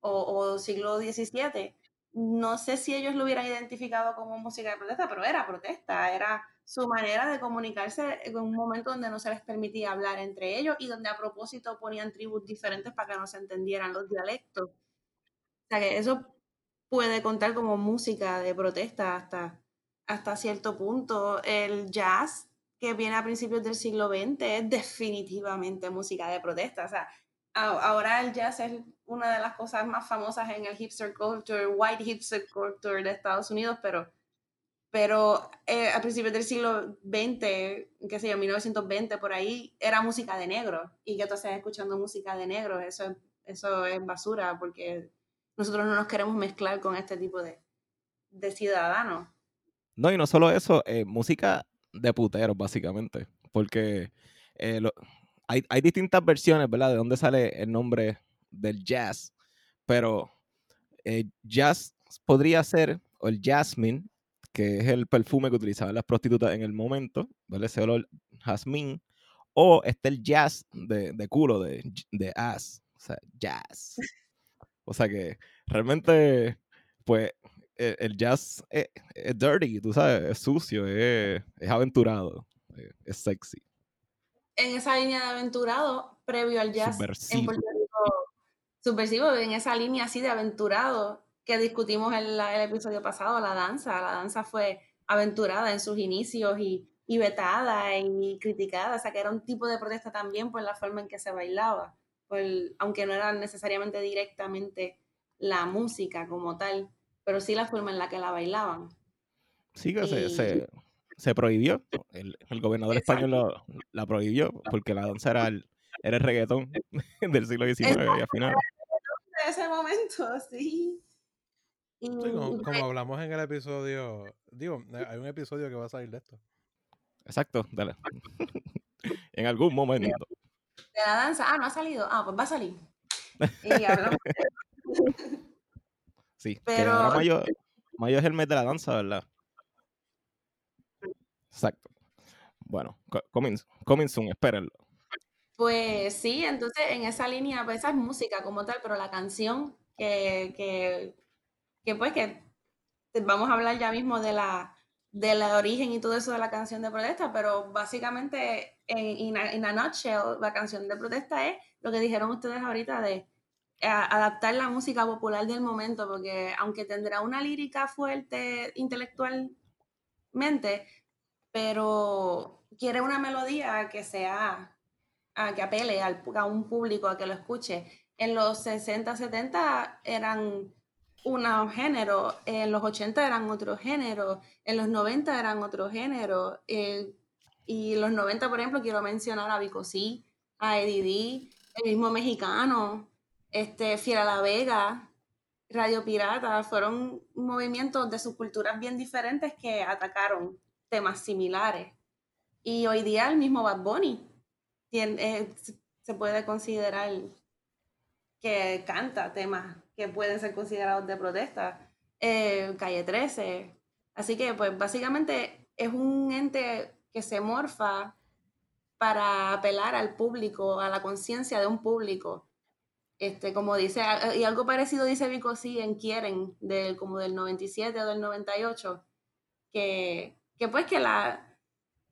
o, o siglo XVII, no sé si ellos lo hubieran identificado como música de protesta, pero era protesta, era su manera de comunicarse en un momento donde no se les permitía hablar entre ellos y donde a propósito ponían tribus diferentes para que no se entendieran los dialectos. O sea que eso puede contar como música de protesta hasta hasta cierto punto. El jazz, que viene a principios del siglo XX, es definitivamente música de protesta. O sea, ahora el jazz es una de las cosas más famosas en el hipster culture, white hipster culture de Estados Unidos, pero, pero eh, a principios del siglo XX, qué sé yo, 1920, por ahí, era música de negro. Y que tú estés escuchando música de negro, eso es, eso es basura, porque nosotros no nos queremos mezclar con este tipo de, de ciudadanos. No, y no solo eso, eh, música de puteros, básicamente. Porque eh, hay, distintas versiones, ¿verdad? De dónde sale el nombre del jazz. Pero eh, jazz podría ser, el jasmine, que es el perfume que utilizaban las prostitutas en el momento, ¿vale? Ese olor jazmín. O está el jazz de, culo, de, de ass. O sea, jazz. O sea que realmente, pues, eh, el jazz es, dirty, tú sabes, es sucio, es, aventurado, es, sexy. En esa línea de aventurado, previo al jazz subversivo. en subversivo, en esa línea así de aventurado que discutimos en el episodio pasado, la danza, la danza fue aventurada en sus inicios y, y vetada y criticada, o sea que era un tipo de protesta también por la forma en que se bailaba, por, aunque no era necesariamente directamente la música como tal pero sí la forma en la que la bailaban. Sí, que se, se, prohibió. El, el gobernador español la prohibió porque la danza era el, era el reggaetón del siglo XIX y al final. De ese momento, sí. como, hablamos en el episodio, digo, eh, hay un episodio que va a salir de esto. Exacto, dale. en algún momento. De la danza, ah, no ha salido. Ah, pues va a salir. Y hablamos Sí, pero ahora mayo, mayo es el mes de la danza, ¿verdad? Exacto. Bueno, coming, soon, espérenlo. Pues sí, entonces en esa línea, pues esa es música como tal, pero la canción que, que, pues que vamos a hablar ya mismo de la del origen y todo eso de la canción de protesta, pero básicamente en en a nutshell, la canción de protesta es lo que dijeron ustedes ahorita de adaptar la música popular del momento, porque aunque tendrá una lírica fuerte intelectualmente, pero quiere una melodía que sea, a, que apele a un público a que lo escuche. En los 60, 70 eran un género, en los 80 eran otro género, en los 90 eran otro género, eh, y los 90, por ejemplo, quiero mencionar a Vico C, a Eddie el mismo mexicano, este, Fiera La Vega, Radio Pirata, fueron movimientos de subculturas bien diferentes que atacaron temas similares. Y hoy día el mismo Bad Bunny eh, se puede considerar que canta temas que pueden ser considerados de protesta. Eh, Calle 13. Así que, pues, básicamente es un ente que se morfa para apelar al público, a la conciencia de un público este, como dice, y algo parecido dice Vico sí en Quieren, del, como del 97 o del 98, que, que pues que la,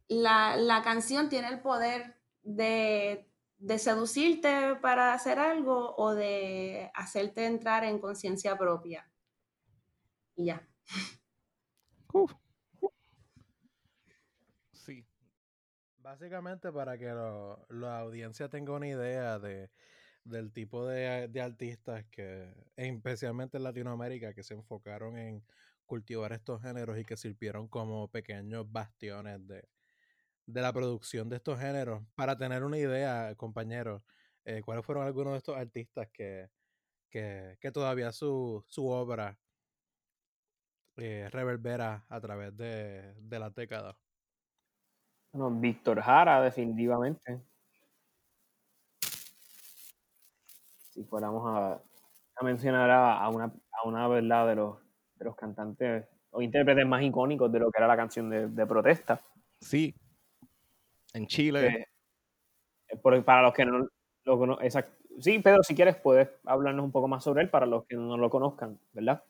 la, la canción tiene el poder de, de, seducirte para hacer algo o de hacerte entrar en conciencia propia. Y ya. Sí. Básicamente para que la audiencia tenga una idea de del tipo de, artistas que, especialmente en Latinoamérica, que se enfocaron en cultivar estos géneros y que sirvieron como pequeños bastiones de, la producción de estos géneros. Para tener una idea, compañeros, eh, ¿cuáles fueron algunos de estos artistas que, que, todavía su, su obra eh, reverbera a través de, de las décadas? Bueno, Víctor Jara, definitivamente. si fuéramos a, mencionar a, una, a una verdad de los, de los cantantes o intérpretes más icónicos de lo que era la canción de, protesta. Sí. En Chile. Eh, para los que no lo conocen. Sí, Pedro, si quieres, puedes hablarnos un poco más sobre él para los que no lo conozcan, ¿verdad?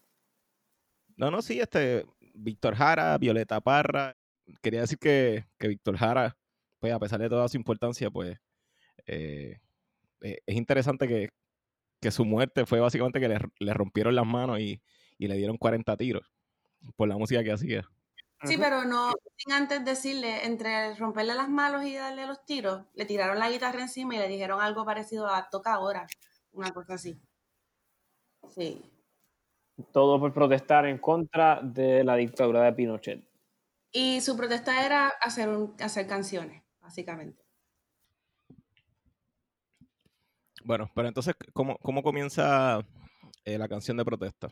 No, no, sí, este. Víctor Jara, Violeta Parra. Quería decir que, que Víctor Jara, pues a pesar de toda su importancia, pues eh, eh, es interesante que, que, su muerte fue básicamente que le, le rompieron las manos y, y, le dieron 40 tiros por la música que hacía. Sí, pero no, sin antes decirle, entre romperle las manos y darle los tiros, le tiraron la guitarra encima y le dijeron algo parecido a toca ahora, una cosa así. Sí. Todo por protestar en contra de la dictadura de Pinochet. Y su protesta era hacer, hacer canciones, básicamente. Bueno, pero entonces, ¿cómo, cómo comienza eh, la canción de protesta?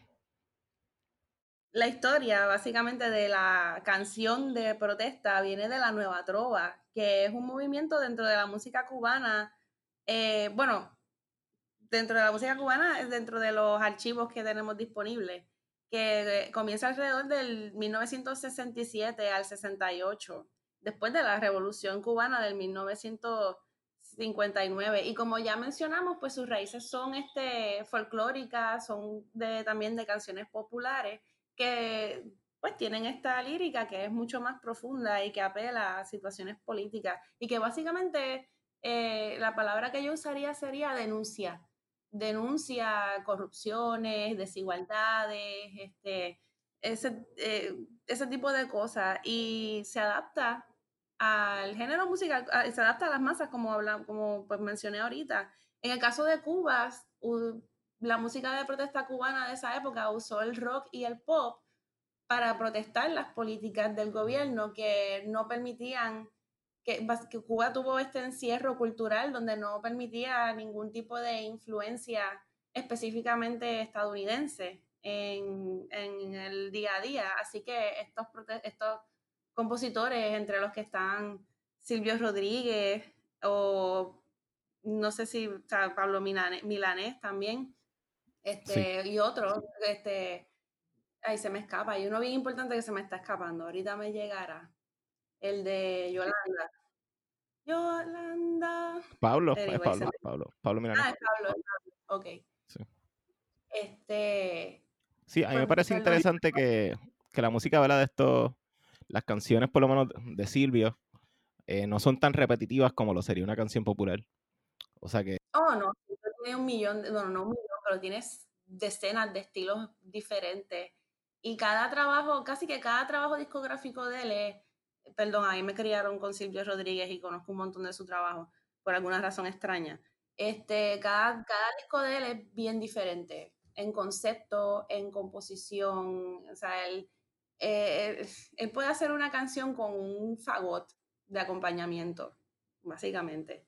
La historia, básicamente, de la canción de protesta viene de la Nueva Trova, que es un movimiento dentro de la música cubana. Eh, bueno, dentro de la música cubana, dentro de los archivos que tenemos disponibles, que comienza alrededor del 1967 al 68, después de la Revolución Cubana del 1900 59. Y como ya mencionamos, pues sus raíces son este, folclóricas, son de, también de canciones populares que pues tienen esta lírica que es mucho más profunda y que apela a situaciones políticas y que básicamente eh, la palabra que yo usaría sería denuncia. Denuncia corrupciones, desigualdades, este, ese, eh, ese tipo de cosas y se adapta al género musical, se adapta a las masas, como, habla, como pues mencioné ahorita. En el caso de Cuba, la música de protesta cubana de esa época usó el rock y el pop para protestar las políticas del gobierno que no permitían, que, que Cuba tuvo este encierro cultural donde no permitía ningún tipo de influencia específicamente estadounidense en, en el día a día. Así que estos, estos compositores, entre los que están Silvio Rodríguez o no sé si Pablo Milanés, también, este, y otros, este, ahí se me escapa, hay uno bien importante que se me está escapando, ahorita me llegará, el de Yolanda. Yolanda. Pablo, es Pablo, Pablo, Pablo Milanés. Ah, es Pablo, ok. Sí. Este. Sí, a mí me pues, parece interesante que, que la música habla de esto las canciones, por lo menos de Silvio, eh, no son tan repetitivas como lo sería una canción popular. O sea que. Oh, no, tiene un millón, de, no, no un millón, pero tienes decenas de estilos diferentes. Y cada trabajo, casi que cada trabajo discográfico de él es, perdón, ahí me criaron con Silvio Rodríguez y conozco un montón de su trabajo, por alguna razón extraña. Este, cada, cada disco de él es bien diferente, en concepto, en composición, o sea, él eh, él puede hacer una canción con un fagot de acompañamiento, básicamente.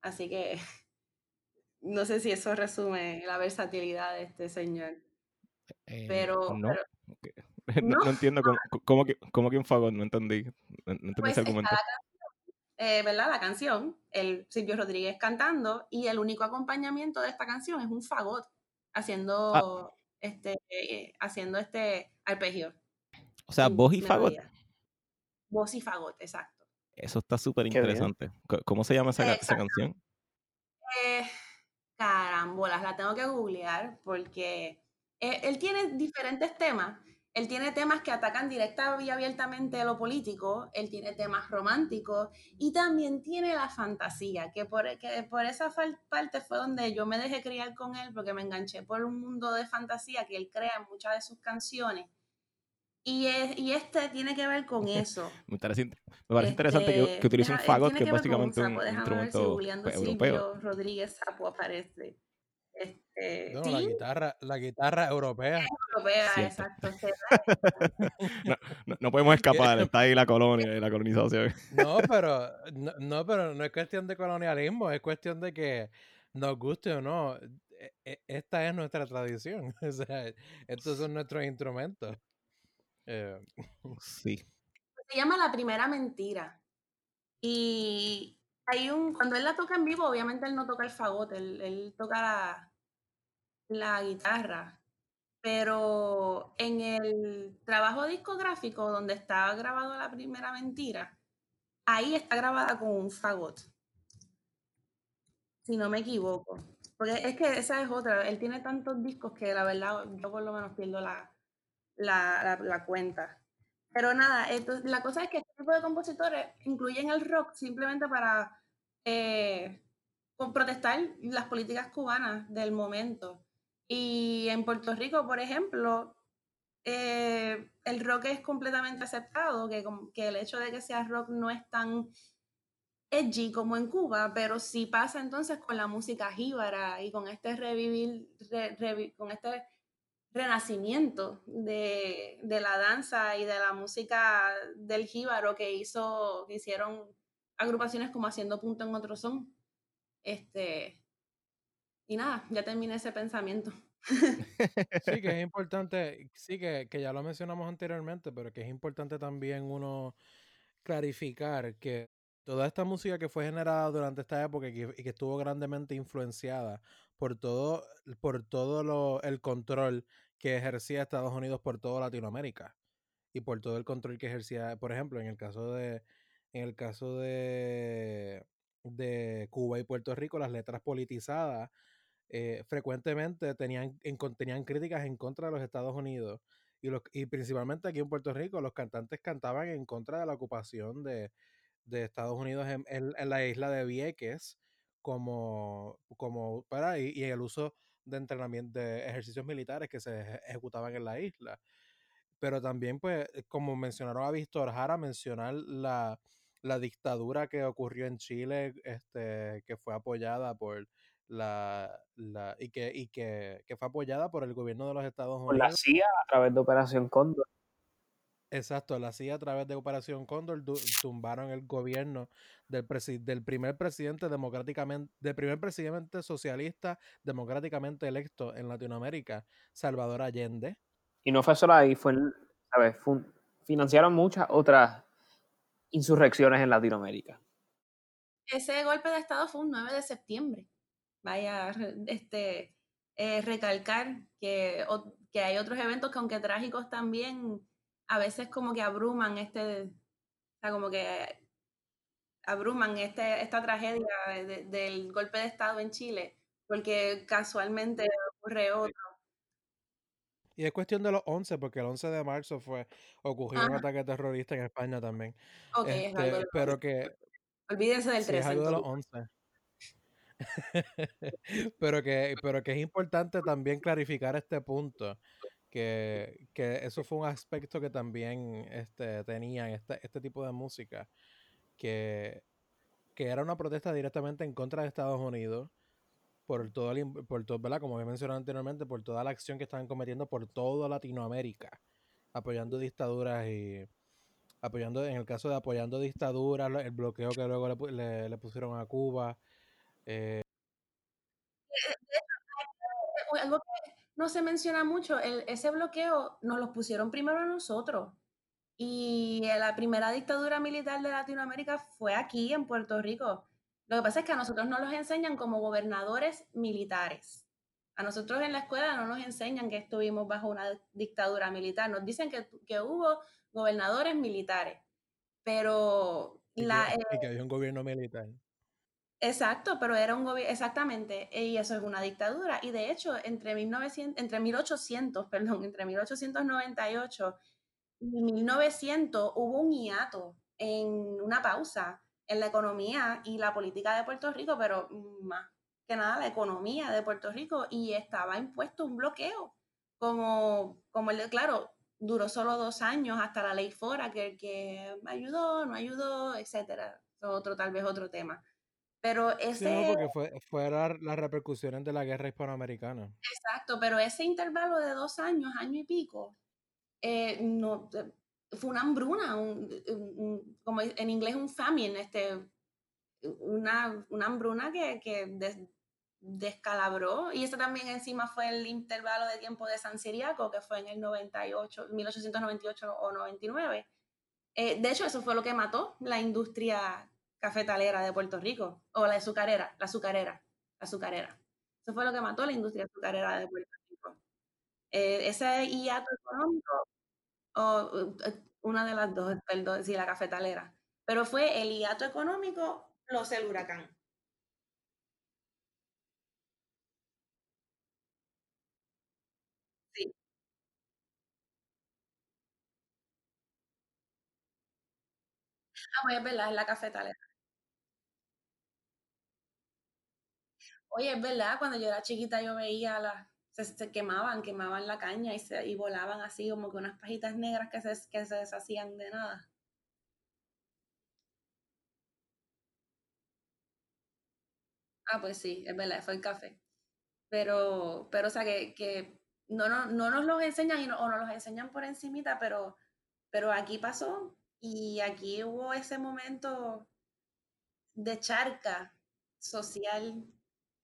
Así que no sé si eso resume la versatilidad de este señor. Eh, pero, no. no, entiendo cómo, que, cómo, que, un fagot, no entendí. No, entendí pues ese argumento. Eh, ¿Verdad? La canción, el Silvio Rodríguez cantando, y el único acompañamiento de esta canción es un fagot haciendo, ah. este, haciendo este arpegio. O sea, voz y fagot. Voz y fagot, exacto. Eso está súper interesante. ¿Cómo se llama esa, canción? Eh, carambolas, la tengo que googlear porque eh, él tiene diferentes temas. Él tiene temas que atacan directa y abiertamente lo político, él tiene temas románticos y también tiene la fantasía, que por, que por esa parte fue donde yo me dejé criar con él porque me enganché por un mundo de fantasía que él crea en muchas de sus canciones y, y, este tiene que ver con eso. me parece, interesante que, este, que utilice un fagot, que es básicamente un, instrumento pues, europeo. Rodríguez Sapo aparece. Este, no, la guitarra, la guitarra europea. europea, exacto. no, no, podemos escapar, está ahí la colonia y la colonización. no, pero no, no, pero no es cuestión de colonialismo, es cuestión de que nos guste o no. E, e, esta es nuestra tradición. O sea, estos son nuestros instrumentos. Eh, sí. Se llama La Primera Mentira. Y hay un, cuando él la toca en vivo, obviamente él no toca el fagot, él, toca la guitarra, pero en el trabajo discográfico donde estaba grabado la primera mentira, ahí está grabada con un fagot. Si no me equivoco. Porque es que esa es otra. Él tiene tantos discos que la verdad yo por lo menos pierdo la, la, la, cuenta. Pero nada, la cosa es que este tipo de compositores incluyen el rock simplemente para eh, protestar las políticas cubanas del momento. Y en Puerto Rico, por ejemplo, eh, el rock es completamente aceptado, que, que el hecho de que sea rock no es tan edgy como en Cuba, pero sí pasa entonces con la música jíbara y con este revivir, con este renacimiento de, de, la danza y de la música del jíbaro que hizo, que hicieron agrupaciones como Haciendo Punto en Otro Son. Este, y nada, ya terminé ese pensamiento. Sí, que es importante, sí, que, que ya lo mencionamos anteriormente, pero que es importante también uno clarificar que toda esta música que fue generada durante esta época y que, estuvo grandemente influenciada por todo, por todo lo, el control que ejercía Estados Unidos por toda Latinoamérica y por todo el control que ejercía, por ejemplo, en el caso de, en el caso de, de Cuba y Puerto Rico, las letras politizadas eh, frecuentemente tenían, en, tenían críticas en contra de los Estados Unidos y, los, y principalmente aquí en Puerto Rico los cantantes cantaban en contra de la ocupación de, de Estados Unidos en, en, la isla de Vieques como, como para, y, y, el uso de entrenamiento de ejercicios militares que se ejecutaban en la isla. Pero también, pues, eh, como mencionaron a Víctor Jara, mencionar la, la dictadura que ocurrió en Chile, este, que fue apoyada por la, la y que, y que, que fue apoyada por el gobierno de los Estados Unidos. Por la CIA a través de Operación Cóndor. Exacto, la CIA a través de Operación Cóndor tumbaron el gobierno del, del primer presidente democráticamente, del primer presidente socialista democráticamente electo en Latinoamérica, Salvador Allende. Y no fue solo ahí, fue, ¿sabes? financiaron muchas otras insurrecciones en Latinoamérica. Ese golpe de Estado fue un 9 de septiembre. Vaya, este, eh, recalcar que, que hay otros eventos que aunque trágicos también a veces como que abruman este, o sea, como que abruman este, esta tragedia del golpe de Estado en Chile, porque casualmente ocurre otro. Y es cuestión de los 11, porque el 11 de marzo fue ocurrió un ataque terrorista en España también. Ok, es algo este, pero que olvídense del 13. es algo de los 11. pero que pero que es importante también clarificar este punto que, que, eso fue un aspecto que también este, tenían este, este tipo de música, que, que, era una protesta directamente en contra de Estados Unidos, por todo, el, por todo ¿verdad? como he mencionado anteriormente, por toda la acción que estaban cometiendo por toda Latinoamérica, apoyando dictaduras y apoyando, en el caso de apoyando dictaduras, el bloqueo que luego le, le, pusieron a Cuba. Eh, algo que no se menciona mucho, el, ese bloqueo nos lo pusieron primero a nosotros. Y la primera dictadura militar de Latinoamérica fue aquí, en Puerto Rico. Lo que pasa es que a nosotros no los enseñan como gobernadores militares. A nosotros en la escuela no nos enseñan que estuvimos bajo una dictadura militar. Nos dicen que, que hubo gobernadores militares. Pero... la, y que había un gobierno militar. Exacto, pero era un gobierno, exactamente, y eso es una dictadura. Y de hecho, entre, 1900, entre 1800, perdón, entre 1898 y 1900 hubo un hiato, en una pausa en la economía y la política de Puerto Rico, pero más que nada la economía de Puerto Rico, y estaba impuesto un bloqueo, como, como el de, claro, duró solo dos años hasta la ley Fora, que, que ayudó, no ayudó, etcétera. Otro, tal vez otro tema pero ese... Sí, no, porque fue, las repercusiones de la guerra hispanoamericana. Exacto, pero ese intervalo de dos años, año y pico, eh, no, fue una hambruna, como en inglés un famine, este, una, una hambruna que, que descalabró, y ese también encima fue el intervalo de tiempo de San Siriaco, que fue en el 98, 1898 o 99. Eh, de hecho, eso fue lo que mató la industria cafetalera de Puerto Rico, o la azucarera, la azucarera, la azucarera. Eso fue lo que mató la industria azucarera de Puerto Rico. Eh, ese hiato económico, o una de las dos, perdón, sí, la cafetalera. Pero fue el hiato económico plus el huracán. Sí. Ah, pues es verdad, es la cafetalera. Oye, es verdad, cuando yo era chiquita yo veía las, se, se quemaban, quemaban la caña y, se, y volaban así como que unas pajitas negras que se, que se deshacían de nada. Ah, pues sí, es verdad, fue el café. Pero, pero o sea, que, que no, no, no nos los enseñan y no, o nos los enseñan por encimita, pero, pero aquí pasó y aquí hubo ese momento de charca social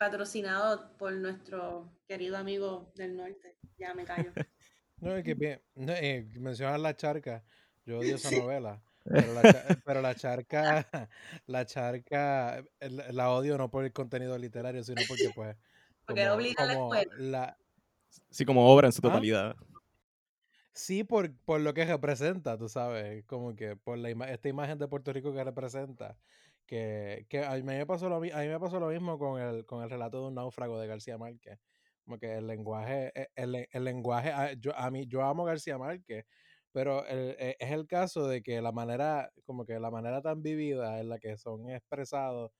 patrocinado por nuestro querido amigo del norte. Ya me callo. No, es que bien, no, eh, mencionas la charca, yo odio esa novela, pero la, cha- pero la charca, la charca, eh, la, odio no por el contenido literario, sino porque pues, Porque como, obliga a la escuela. la, Sí, como obra en su ¿Ah? totalidad. Sí, por, por lo que representa, tú sabes, como que por la ima- esta imagen de Puerto Rico que representa, que, que a mí me pasó lo, a mí me pasó lo mismo con el, con el relato de un náufrago de García Márquez, como que el lenguaje, e- el, el lenguaje, a, yo, a mí, yo amo García Márquez, pero el- e- es el caso de que la manera, como que la manera tan vivida en la que son expresados,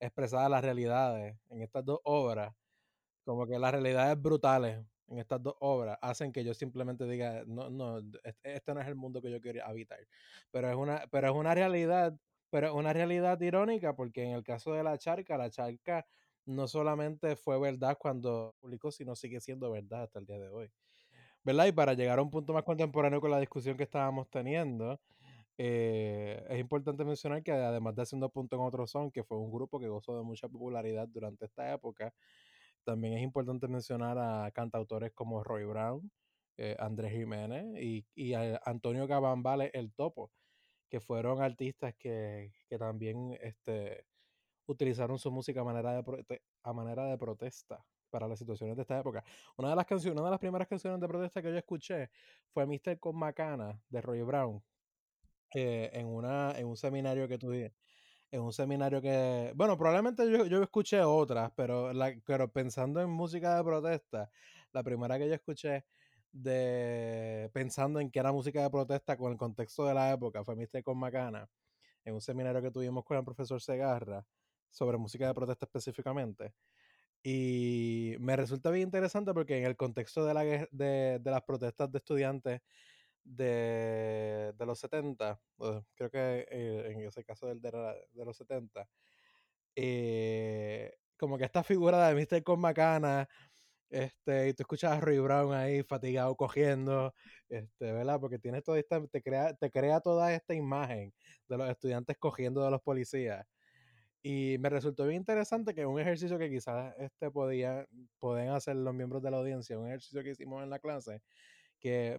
expresadas las realidades en estas dos obras, como que las realidades brutales en estas dos obras hacen que yo simplemente diga, no, no, este, este no es el mundo que yo quiero habitar. Pero es una, pero es una realidad, pero es una realidad irónica porque en el caso de la charca, la charca no solamente fue verdad cuando publicó, sino sigue siendo verdad hasta el día de hoy. ¿Verdad? Y para llegar a un punto más contemporáneo con la discusión que estábamos teniendo, eh, es importante mencionar que además de Haciendo Punto en Otro Son, que fue un grupo que gozó de mucha popularidad durante esta época, también es importante mencionar a cantautores como Roy Brown, eh, Andrés Jiménez y, y Antonio Cabambales El Topo, que fueron artistas que, que también este, utilizaron su música a manera, de a manera de protesta para las situaciones de esta época. Una de las canciones, una de las primeras canciones de protesta que yo escuché fue Mr. con Macana de Roy Brown, eh, en, una, en un seminario que tuve en un seminario que, bueno, probablemente yo, yo escuché otras, pero, la, pero pensando en música de protesta, la primera que yo escuché de pensando en que era música de protesta con el contexto de la época fue Mr. con Macana, en un seminario que tuvimos con el profesor Segarra sobre música de protesta específicamente. Y me resulta bien interesante porque en el contexto de, la, de, de las protestas de estudiantes de, de los 70, eh, creo que eh, en ese caso del de, de los 70, eh, como que esta figura de Mr. con Macana, este, y tú escuchas a Roy Brown ahí fatigado cogiendo, este, ¿verdad? Porque tienes toda esta, te crea, te crea toda esta imagen de los estudiantes cogiendo de los policías. Y me resultó bien interesante que un ejercicio que quizás este podía, pueden hacer los miembros de la audiencia, un ejercicio que hicimos en la clase, que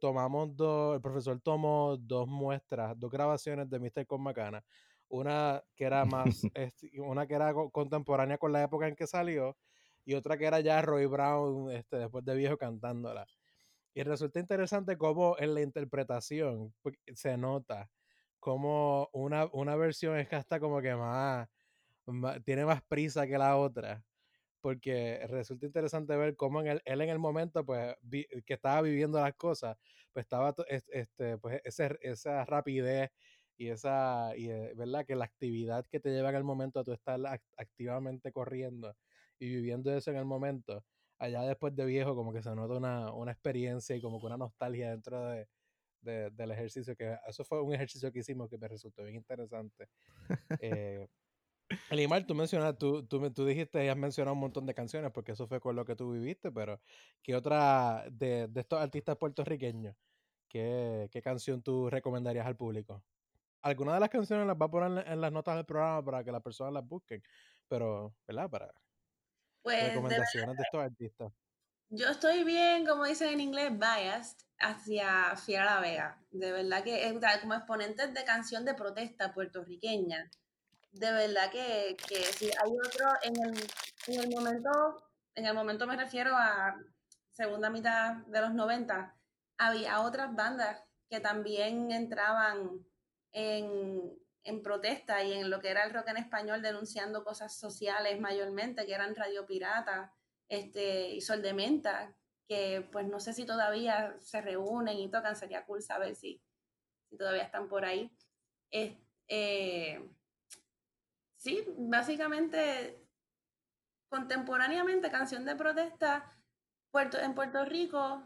tomamos dos, el profesor tomó dos muestras, dos grabaciones de Mr. con Macana. Una que era más, este, una que era co- contemporánea con la época en que salió, y otra que era ya Roy Brown, este, después de viejo cantándola. Y resulta interesante cómo en la interpretación se nota como una, una versión es que hasta como que más, más- tiene más prisa que la otra porque resulta interesante ver cómo en el, él en el momento pues que estaba viviendo las cosas pues estaba este pues ese- esa rapidez y esa y, eh, verdad que la actividad que te lleva en el momento a tú estar ac- activamente corriendo y viviendo eso en el momento allá después de viejo como que se nota una, una experiencia y como que una nostalgia dentro de, de- del ejercicio que eso fue un ejercicio que hicimos que me resultó bien interesante eh, Elimar, tú mencionas, tú, tú, me- tú dijiste y has mencionado un montón de canciones porque eso fue con lo que tú viviste, pero ¿qué otra de, de estos artistas puertorriqueños, qué, qué canción tú recomendarías al público? Algunas de las canciones las va a poner en las notas del programa para que las personas las busquen, pero, ¿verdad? Para Pues recomendaciones de estos artistas. yo estoy bien, como dicen en inglés, biased hacia Fiera La Vega. De verdad que sea, como exponentes de canción de protesta puertorriqueña. De verdad que, que si hay otro en el, en el momento en el momento me refiero a segunda mitad de los 90, había otras bandas que también entraban en, en protesta y en lo que era el rock en español denunciando cosas sociales mayormente, que eran Radio Pirata este, y Sol de Menta, que pues no sé si todavía se reúnen y tocan, sería cool saber si, si todavía están por ahí. Eh, sí, básicamente, contemporáneamente, canción de protesta Puerto, en Puerto Rico,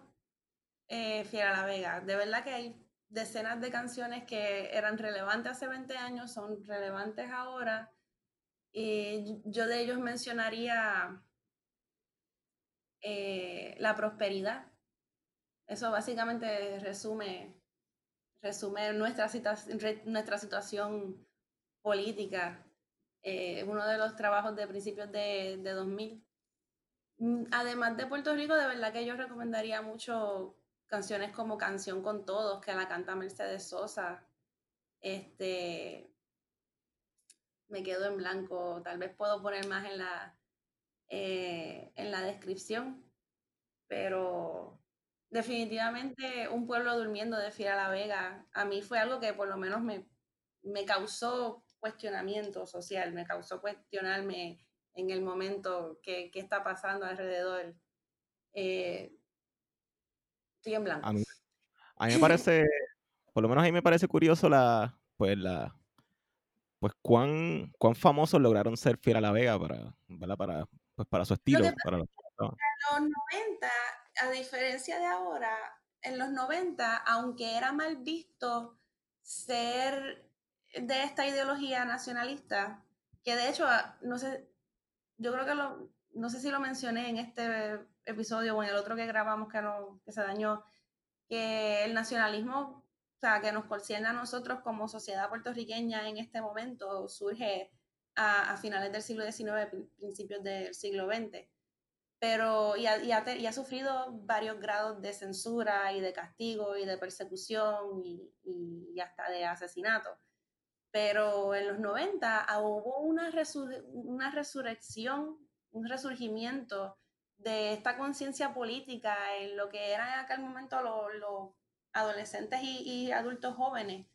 eh, Fiera La Vega. De verdad que hay decenas de canciones que eran relevantes hace 20 años, son relevantes ahora. Y yo de ellos mencionaría eh, la prosperidad. Eso básicamente resume, resume nuestra, nuestra situación política. Eh, uno de los trabajos de principios de, de 2000. Mm, además de Puerto Rico, de verdad que yo recomendaría mucho canciones como Canción con Todos, que la canta Mercedes Sosa. Este, me quedo en blanco, tal vez puedo poner más en la, eh, en la descripción, pero definitivamente Un pueblo durmiendo de Fiera La Vega, a mí fue algo que por lo menos me, me causó cuestionamiento social, me causó cuestionarme en el momento que, está pasando alrededor. Eh, estoy en blanco. A mí, me parece, por lo menos a mí me parece curioso la, pues la, pues cuán, cuán famosos lograron ser Fiera La Vega para, para, pues para su estilo. Para los, en los 90, a diferencia de ahora, en los 90, aunque era mal visto ser de esta ideología nacionalista, que de hecho, no sé, yo creo que lo, no sé si lo mencioné en este episodio o en el otro que grabamos que, no, que se dañó, que el nacionalismo, o sea, que nos concierne a nosotros como sociedad puertorriqueña en este momento, surge a, finales del siglo XIX, principios del siglo XX. Pero y ha, sufrido varios grados de censura y de castigo y de persecución y, hasta de asesinato pero en los 90 ah, hubo una, una resurrección, un resurgimiento de esta conciencia política en lo que eran en aquel momento los, adolescentes y, adultos jóvenes,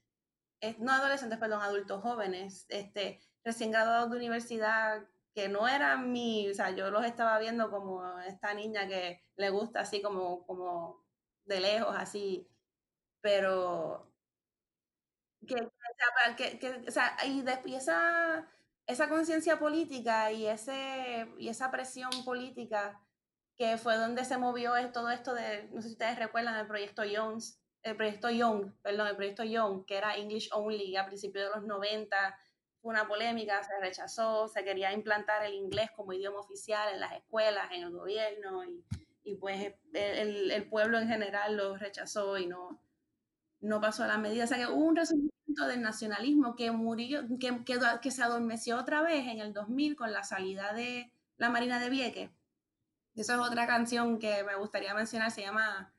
no adolescentes, perdón, adultos jóvenes, este, recién graduados de universidad, que no eran mi, o sea, yo los estaba viendo como esta niña que le gusta así como, como de lejos, así, pero que, que, o sea, y, esa, esa conciencia política y, ese, y esa presión política que fue donde se movió todo esto de, no sé si ustedes recuerdan, el proyecto Jones, el proyecto Young, perdón, el proyecto Young, que era English Only a principios de los 90, fue una polémica, se rechazó, se quería implantar el inglés como idioma oficial en las escuelas, en el gobierno, y, y pues el, el, pueblo en general lo rechazó y no, no pasó a la medida. O sea que hubo un del nacionalismo que murió, que, que, se adormeció otra vez en el 2000 con la salida de la Marina de Vieques. Esa es otra canción que me gustaría mencionar, se llama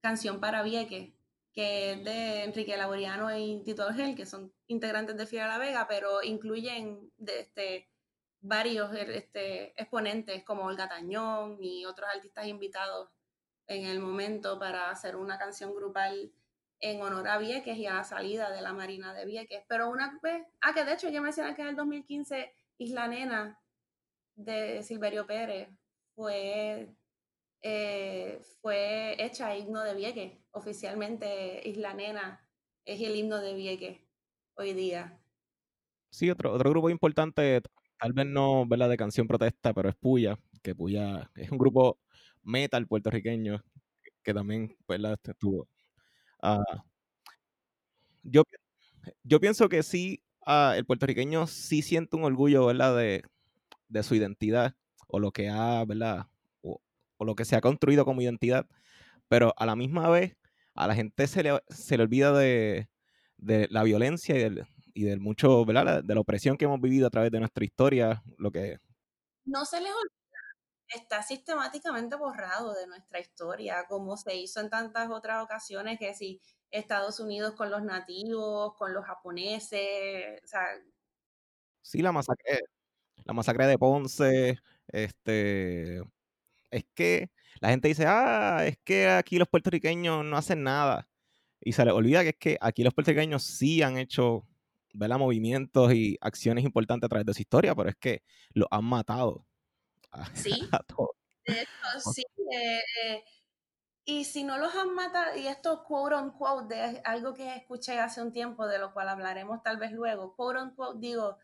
Canción para Vieques, que es de Enrique Laboriano y Tito Orgel, que son integrantes de Fiera La Vega, pero incluyen de este, varios este, exponentes como Olga Tañón y otros artistas invitados en el momento para hacer una canción grupal en honor a Vieques y a la salida de la Marina de Vieques. Pero una vez, ah, que de hecho yo mencioné que en el 2015 Isla Nena de Silverio Pérez fue, eh, fue hecha himno de Vieques. Oficialmente Isla Nena es el himno de Vieques hoy día. Sí, otro, otro grupo importante, tal vez no de canción protesta, pero es Puya, que Puya es un grupo metal puertorriqueño que también ¿verdad? estuvo Ah, yo, yo pienso que sí, ah, el puertorriqueño sí siente un orgullo, ¿verdad? De, de su identidad o lo que ha, ¿verdad? O, lo que se ha construido como identidad, pero a la misma vez a la gente se le, se le olvida de, de la violencia y del, y del mucho, ¿verdad? De la opresión que hemos vivido a través de nuestra historia, lo que... No se les olvida está sistemáticamente borrado de nuestra historia, como se hizo en tantas otras ocasiones, que si Estados Unidos con los nativos, con los japoneses, o sea... Sí, la masacre, la masacre de Ponce, este... es que la gente dice, ah, es que aquí los puertorriqueños no hacen nada. Y se les olvida que es que aquí los puertorriqueños sí han hecho ¿verdad? movimientos y acciones importantes a través de su historia, pero es que los han matado. Sí, de hecho, sí. Eh, eh, y si no los han matado, y esto quote on quote, de algo que escuché hace un tiempo, de lo cual hablaremos tal vez luego, quote on quote, digo,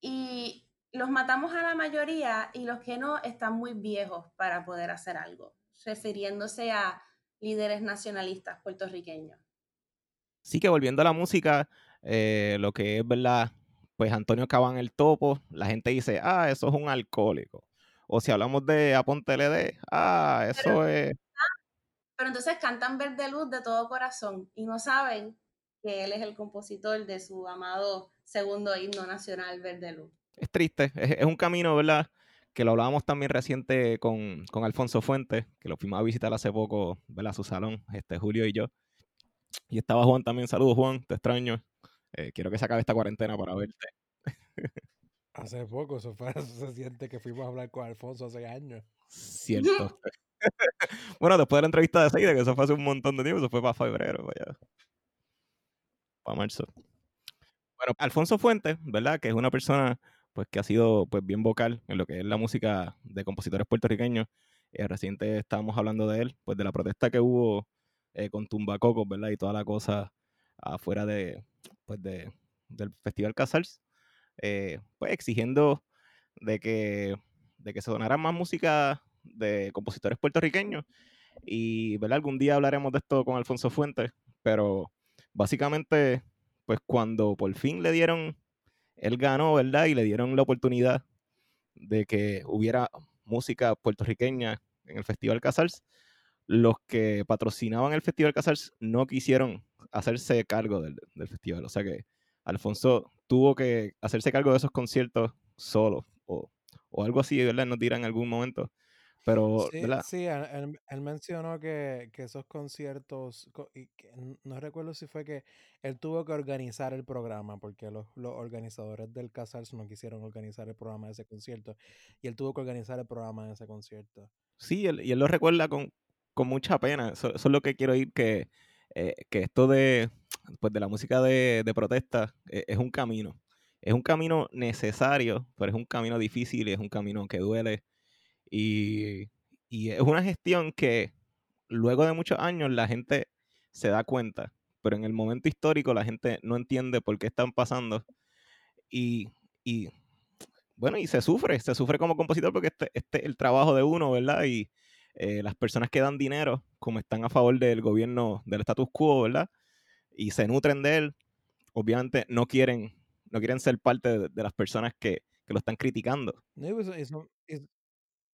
y los matamos a la mayoría y los que no están muy viejos para poder hacer algo, refiriéndose a líderes nacionalistas puertorriqueños. Sí que volviendo a la música, eh, lo que es verdad, pues Antonio Cabán el topo, la gente dice, ah, eso es un alcohólico. O si hablamos de Aponte LD, ah, eso es... Pero entonces cantan Verde Luz de todo corazón y no saben que él es el compositor de su amado segundo himno nacional, Verde Luz. Es triste, es, un camino, ¿verdad? Que lo hablábamos también reciente con, Alfonso Fuentes, que lo fuimos a visitar hace poco, ¿verdad? su salón, este Julio y yo. Y estaba Juan también. Saludos, Juan, te extraño. Eh, quiero que se acabe esta cuarentena para verte. Hace poco, eso fue, se siente que fuimos a hablar con Alfonso hace años. Cierto. bueno, después de la entrevista de Seide, que eso fue hace un montón de tiempo, eso fue para febrero, vaya. Para marzo. Bueno, Alfonso Fuentes, ¿verdad? Que es una persona pues que ha sido pues bien vocal en lo que es la música de compositores puertorriqueños. Eh, reciente estábamos hablando de él, pues de la protesta que hubo eh, con Tumbacocos, ¿verdad? Y toda la cosa afuera de, pues de, del Festival Casals, eh, pues exigiendo de que, de que se donara más música de compositores puertorriqueños. Y ¿verdad? algún día hablaremos de esto con Alfonso Fuentes, pero básicamente, pues cuando por fin le dieron, él ganó, ¿verdad? Y le dieron la oportunidad de que hubiera música puertorriqueña en el Festival Casals, los que patrocinaban el Festival Casals no quisieron hacerse cargo del, del, festival. O sea que Alfonso tuvo que hacerse cargo de esos conciertos solo o, o algo así, ¿verdad? Nos dirá en algún momento. Pero, sí, sí él, él, mencionó que, que, esos conciertos, y que, no recuerdo si fue que él tuvo que organizar el programa, porque los, los organizadores del Casals no quisieron organizar el programa de ese concierto, y él tuvo que organizar el programa de ese concierto. Sí, él, y él lo recuerda con, con mucha pena. Eso, es lo que quiero oír, que, eh, que esto de, pues de la música de, protesta eh, es un camino. Es un camino necesario, pero es un camino difícil es un camino que duele. Y, es una gestión que luego de muchos años la gente se da cuenta, pero en el momento histórico la gente no entiende por qué están pasando. Y, y bueno, y se sufre, se sufre como compositor porque este, este es el trabajo de uno, ¿verdad? Y, eh, las personas que dan dinero, como están a favor del gobierno, del status quo, ¿verdad? Y se nutren de él, obviamente no quieren, no quieren ser parte de, las personas que, que, lo están criticando. Pues,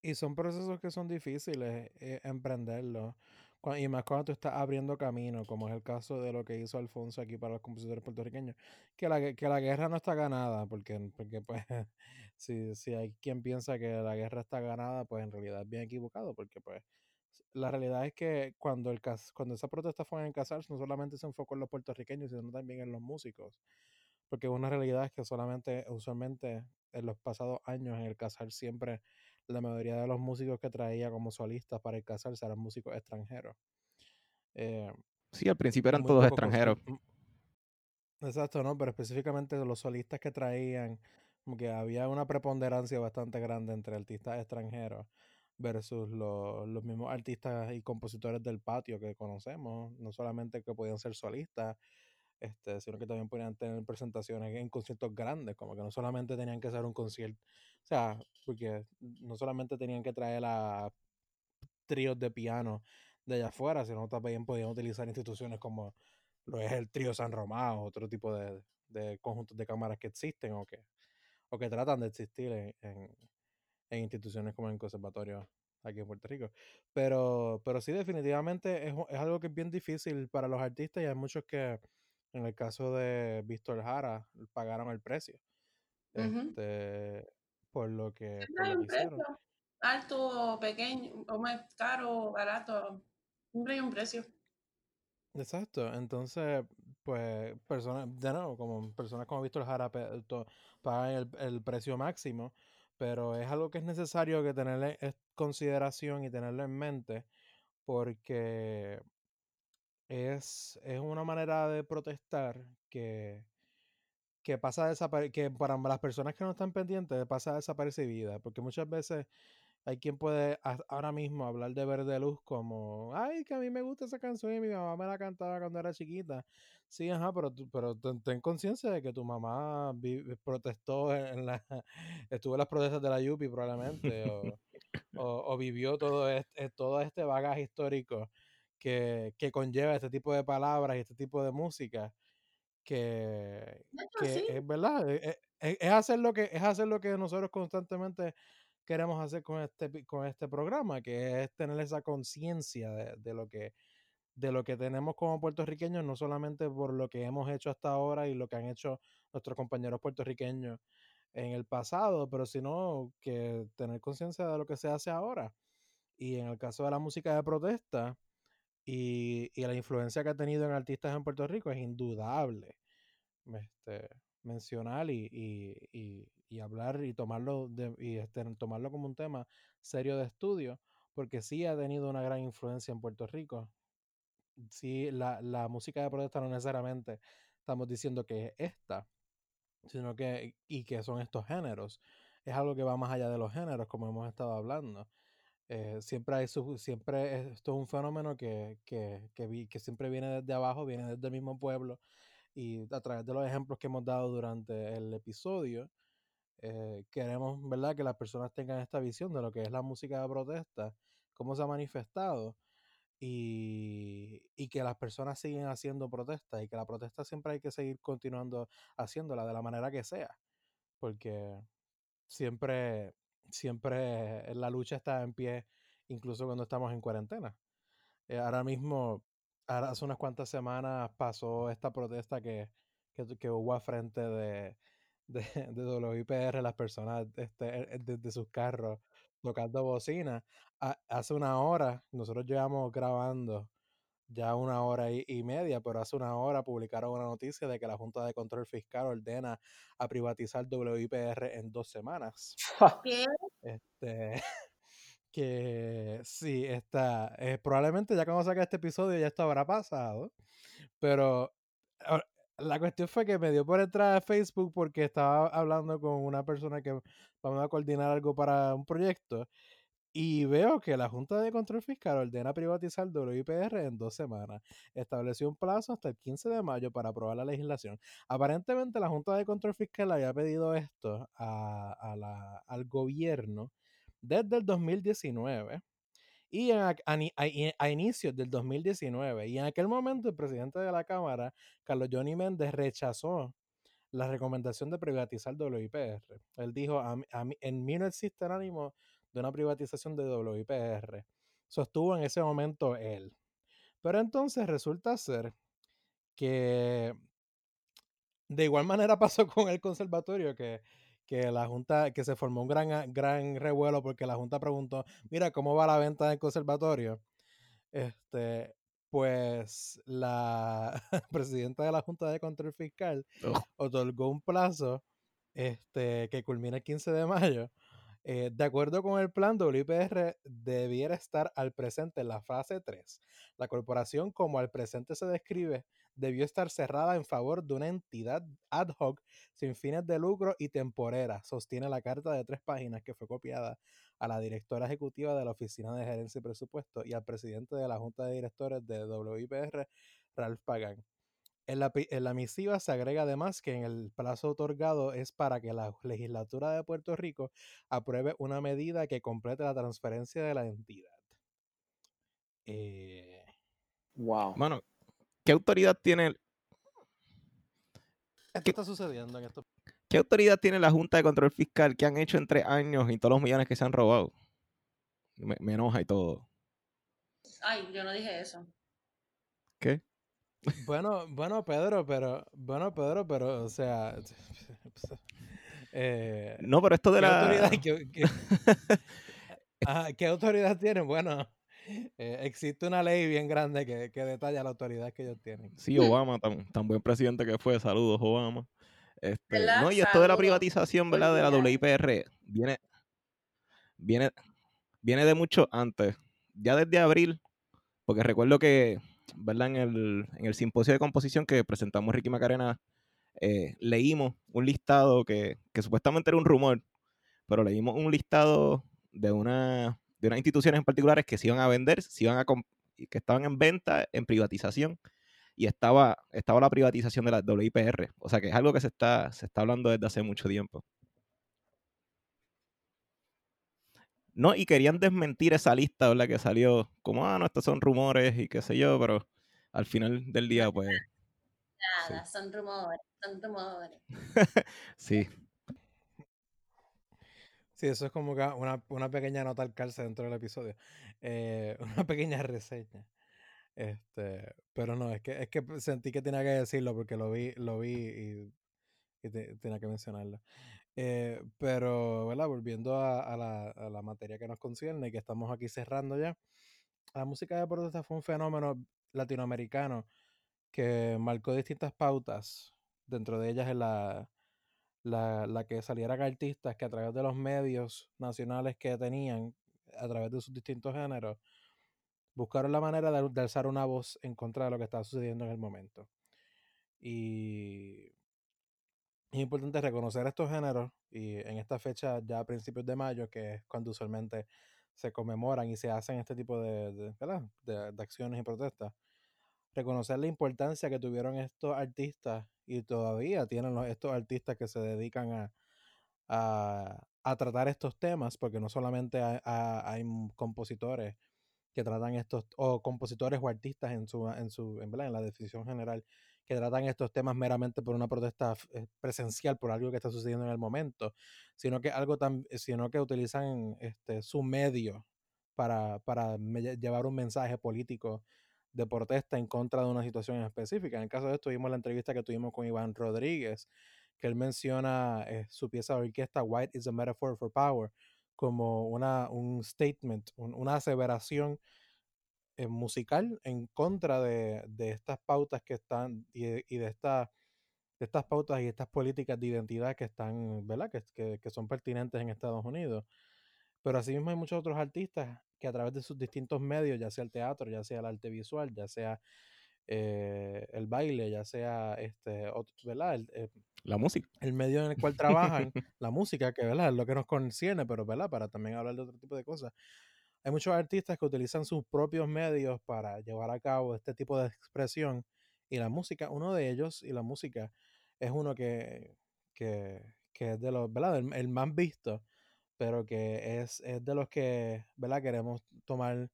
y, son, procesos que son difíciles eh, emprenderlos. Y más cuando tú estás abriendo camino, como es el caso de lo que hizo Alfonso aquí para los compositores puertorriqueños, que la, que la guerra no está ganada, porque, porque pues si, si hay quien piensa que la guerra está ganada, pues en realidad es bien equivocado, porque pues la realidad es que cuando, el, cuando esa protesta fue en Casals, no solamente se enfocó en los puertorriqueños, sino también en los músicos. Porque una realidad es que solamente, usualmente, en los pasados años en el Casal siempre la mayoría de los músicos que traía como solistas para el Casal eran músicos extranjeros. Eh, sí, al principio eran todos extranjeros. Exacto, ¿no? Pero específicamente los solistas que traían como que había una preponderancia bastante grande entre artistas extranjeros versus los, los mismos artistas y compositores del patio que conocemos, no solamente que podían ser solistas, este, sino que también podían tener presentaciones en conciertos grandes, como que no solamente tenían que ser un concierto, o sea, porque no solamente tenían que traer a tríos de piano de allá afuera, sino también podían utilizar instituciones como lo es el trío San Román, otro tipo de, de conjuntos de cámaras que existen o que o que tratan de existir en, instituciones como en conservatorio aquí en Puerto Rico. Pero, pero sí, definitivamente es, algo que es bien difícil para los artistas y hay muchos que, en el caso de Víctor Jara, pagaron el precio. Este, por lo que, hicieron. Alto, pequeño, o más caro, barato, siempre hay un precio. Exacto, entonces, pues, personas, de nuevo, como personas como Víctor Jara pagan el, el, precio máximo, pero es algo que es necesario que tener, consideración y tenerlo en mente porque es, es una manera de protestar que, que pasa que para las personas que no están pendientes pasa desapercibida, porque muchas veces hay quien puede ahora mismo hablar de Verde Luz como, ay, que a mí me gusta esa canción y mi mamá me la cantaba cuando era chiquita. Sí, ajá, pero, pero ten, conciencia de que tu mamá protestó en la, estuvo en las protestas de la Yupi probablemente, o, o, vivió todo este, todo este bagaje histórico que, que, conlleva este tipo de palabras y este tipo de música que, que es verdad, es, e, e, es, hacer lo que es hacer lo que nosotros constantemente queremos hacer con este, con este programa, que es tener esa conciencia de, de, lo que de lo que tenemos como puertorriqueños, no solamente por lo que hemos hecho hasta ahora y lo que han hecho nuestros compañeros puertorriqueños en el pasado, pero sino que tener conciencia de lo que se hace ahora. Y en el caso de la música de protesta, y, y, la influencia que ha tenido en artistas en Puerto Rico es indudable. Este, mencionar y, y, y, hablar y tomarlo, de, y este, tomarlo como un tema serio de estudio, porque sí ha tenido una gran influencia en Puerto Rico. Sí, la, la música de protesta no necesariamente estamos diciendo que es esta, sino que, y que son estos géneros. Es algo que va más allá de los géneros, como hemos estado hablando. Eh, siempre hay siempre esto es un fenómeno que, que, que, que, siempre viene desde abajo, viene desde el mismo pueblo y a través de los ejemplos que hemos dado durante el episodio, eh, queremos ¿verdad? que las personas tengan esta visión de lo que es la música de protesta, cómo se ha manifestado y, y que las personas siguen haciendo protestas y que la protesta siempre hay que seguir continuando haciéndola de la manera que sea, porque siempre siempre la lucha está en pie, incluso cuando estamos en cuarentena. Eh, ahora mismo, hace unas cuantas semanas pasó esta protesta que, que, hubo a frente de, de, de, WIPR, las personas este, desde sus carros tocando bocina. hace una hora, nosotros llevamos grabando ya una hora y, media, pero hace una hora publicaron una noticia de que la Junta de Control Fiscal ordena a privatizar WIPR en dos semanas. ¿Qué? Este, que sí, está. Eh, probablemente ya cuando saque este episodio ya esto habrá pasado, pero la cuestión fue que me dio por entrar a Facebook porque estaba hablando con una persona que vamos a coordinar algo para un proyecto y veo que la Junta de Control Fiscal ordena privatizar WIPR en dos semanas. Estableció un plazo hasta el 15 de mayo para aprobar la legislación. Aparentemente la Junta de Control Fiscal había pedido esto a, la, al gobierno desde el 2019 y a, a, inicios del 2019. Y en aquel momento el presidente de la Cámara, Carlos Johnny Méndez, rechazó la recomendación de privatizar WIPR. Él dijo, a, en mí no existe el ánimo de una privatización de WIPR. Sostuvo en ese momento él. Pero entonces resulta ser que de igual manera pasó con el conservatorio, que, que la Junta, que se formó un gran, gran revuelo porque la Junta preguntó, mira, ¿cómo va la venta del conservatorio? Este, pues la presidenta de la Junta de Control Fiscal otorgó un plazo este, que culmina el 15 de mayo eh, de acuerdo con el plan, WIPR debiera estar al presente en la fase 3. La corporación, como al presente se describe, debió estar cerrada en favor de una entidad ad hoc sin fines de lucro y temporera, sostiene la carta de tres páginas que fue copiada a la directora ejecutiva de la Oficina de Gerencia y Presupuesto y al presidente de la Junta de Directores de WIPR, Ralph Pagan. En la, misiva se agrega además que en el plazo otorgado es para que la legislatura de Puerto Rico apruebe una medida que complete la transferencia de la entidad. Eh, wow. Bueno, ¿qué autoridad tiene? ¿Qué está sucediendo en esto? ¿Qué autoridad tiene la Junta de Control Fiscal que han hecho en tres años y todos los millones que se han robado? me enoja y todo. Ay, yo no dije eso. ¿Qué? Bueno, bueno, Pedro, pero, bueno, Pedro, pero, o sea, eh, no, pero esto de la autoridad, ¿qué, autoridad tienen? Bueno, eh, existe una ley bien grande que, que, detalla la autoridad que ellos tienen. Sí, Obama, tan, tan buen presidente que fue, saludos, Obama. Este, no, y esto de la privatización, ¿verdad? De la WIPR viene, viene, viene de mucho antes. Ya desde abril, porque recuerdo que, ¿verdad? En el, en el simposio de composición que presentamos Ricky Macarena, eh, leímos un listado que, que supuestamente era un rumor, pero leímos un listado de, una, de unas instituciones en particulares que se iban a vender, que estaban en venta, en privatización, y estaba, estaba la privatización de la WIPR. O sea que es algo que se está, se está hablando desde hace mucho tiempo. No, y querían desmentir esa lista, ¿verdad? Que salió como, ah, no, estos son rumores y qué sé yo, pero al final del día, pues... Nada, son rumores, son rumores. sí. Sí, eso es como una, una pequeña nota al calce dentro del episodio. Eh, una pequeña reseña. Este, pero no, es que, es que sentí que tenía que decirlo porque lo vi, lo vi y, tenía que mencionarlo. Eh, pero, ¿verdad? Volviendo a, la, materia que nos concierne y que estamos aquí cerrando ya. La música de protesta fue un fenómeno latinoamericano que marcó distintas pautas. Dentro de ellas la, la, la que salieran artistas que a través de los medios nacionales que tenían, a través de sus distintos géneros, buscaron la manera de, de alzar una voz en contra de lo que estaba sucediendo en el momento. Y es importante reconocer estos géneros y en esta fecha ya a principios de mayo, que es cuando usualmente se conmemoran y se hacen este tipo de, de, acciones y protestas, reconocer la importancia que tuvieron estos artistas y todavía tienen estos artistas que se dedican a, a, tratar estos temas, porque no solamente hay compositores que tratan estos, o compositores o artistas en su, en su, en, en la decisión general, que tratan estos temas meramente por una protesta eh, presencial, por algo que está sucediendo en el momento, sino que algo tan, sino que utilizan este, su medio para, para llevar un mensaje político de protesta en contra de una situación específica. En el caso de esto, vimos la entrevista que tuvimos con Iván Rodríguez, que él menciona eh, su pieza de orquesta White is a Metaphor for Power como una, un statement, una aseveración eh, musical en contra de, estas pautas que están y, de, esta, de estas pautas y estas políticas de identidad que están, ¿verdad? Que, que, son pertinentes en Estados Unidos. Pero asimismo hay muchos otros artistas que a través de sus distintos medios, ya sea el teatro, ya sea el arte visual, ya sea eh, el baile, ya sea este, ¿verdad? Eh, la música. El medio en el cual trabajan, la música, que ¿verdad? es lo que nos concierne, pero ¿verdad? para también hablar de otro tipo de cosas. Hay muchos artistas que utilizan sus propios medios para llevar a cabo este tipo de expresión y la música, uno de ellos, y la música es uno que, que, que es de los, ¿verdad? El, más visto, pero que es, es, de los que, ¿verdad? Queremos tomar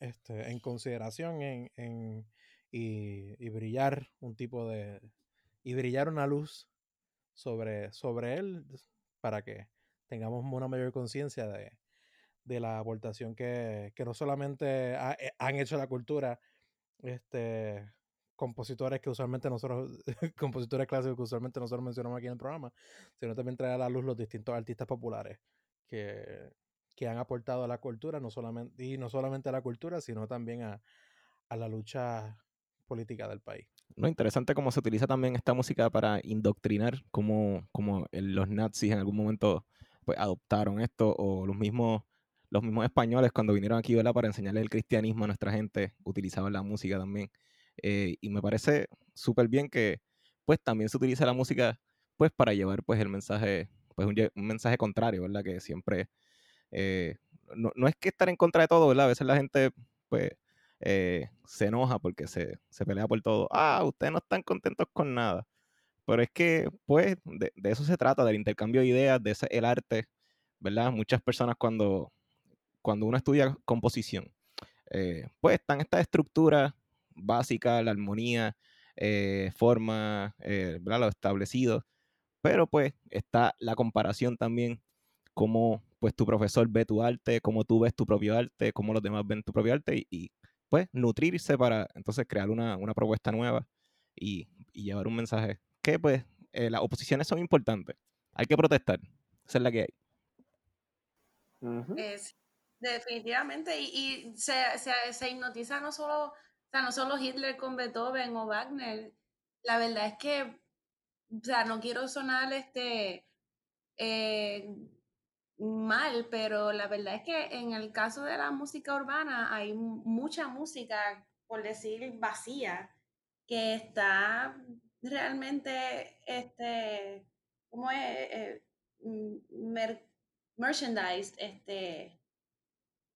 este, en consideración en, en y, y, brillar un tipo de, y brillar una luz sobre, sobre él para que tengamos una mayor conciencia de, de la aportación que, no solamente eh, han hecho la cultura este, compositores que usualmente nosotros, compositores clásicos que usualmente nosotros mencionamos aquí en el programa, sino también traer a la luz los distintos artistas populares que, que han aportado a la cultura, no solamente, y no solamente a la cultura, sino también a, a la lucha política del país. No, interesante cómo se utiliza también esta música para indoctrinar, como, como los nazis en algún momento pues, adoptaron esto, o los mismos los mismos españoles cuando vinieron aquí ¿verdad? para enseñarle el cristianismo a nuestra gente, utilizaban la música también. Eh, y me parece súper bien que pues también se utiliza la música pues para llevar pues el mensaje, pues un, mensaje contrario, ¿verdad? Que siempre, eh, no, no, es que estar en contra de todo, ¿verdad? A veces la gente pues eh, se enoja porque se, se, pelea por todo. Ah, ustedes no están contentos con nada. Pero es que pues de, eso se trata, del intercambio de ideas, de ese, el arte, ¿verdad? Muchas personas cuando cuando uno estudia composición, eh, pues están estas estructuras básicas, la armonía, eh, forma, eh, lo establecido, pero pues está la comparación también, cómo pues tu profesor ve tu arte, cómo tú ves tu propio arte, cómo los demás ven tu propio arte y, pues nutrirse para entonces crear una, propuesta nueva y, llevar un mensaje que pues las oposiciones son importantes, hay que protestar, esa es la que hay. Definitivamente, y, se, se, hipnotiza no solo, o sea, no solo Hitler con Beethoven o Wagner, la verdad es que, o sea, no quiero sonar este, eh, mal, pero la verdad es que en el caso de la música urbana hay mucha música, por decir, vacía, que está realmente, este, ¿cómo es? Eh, merchandised, este,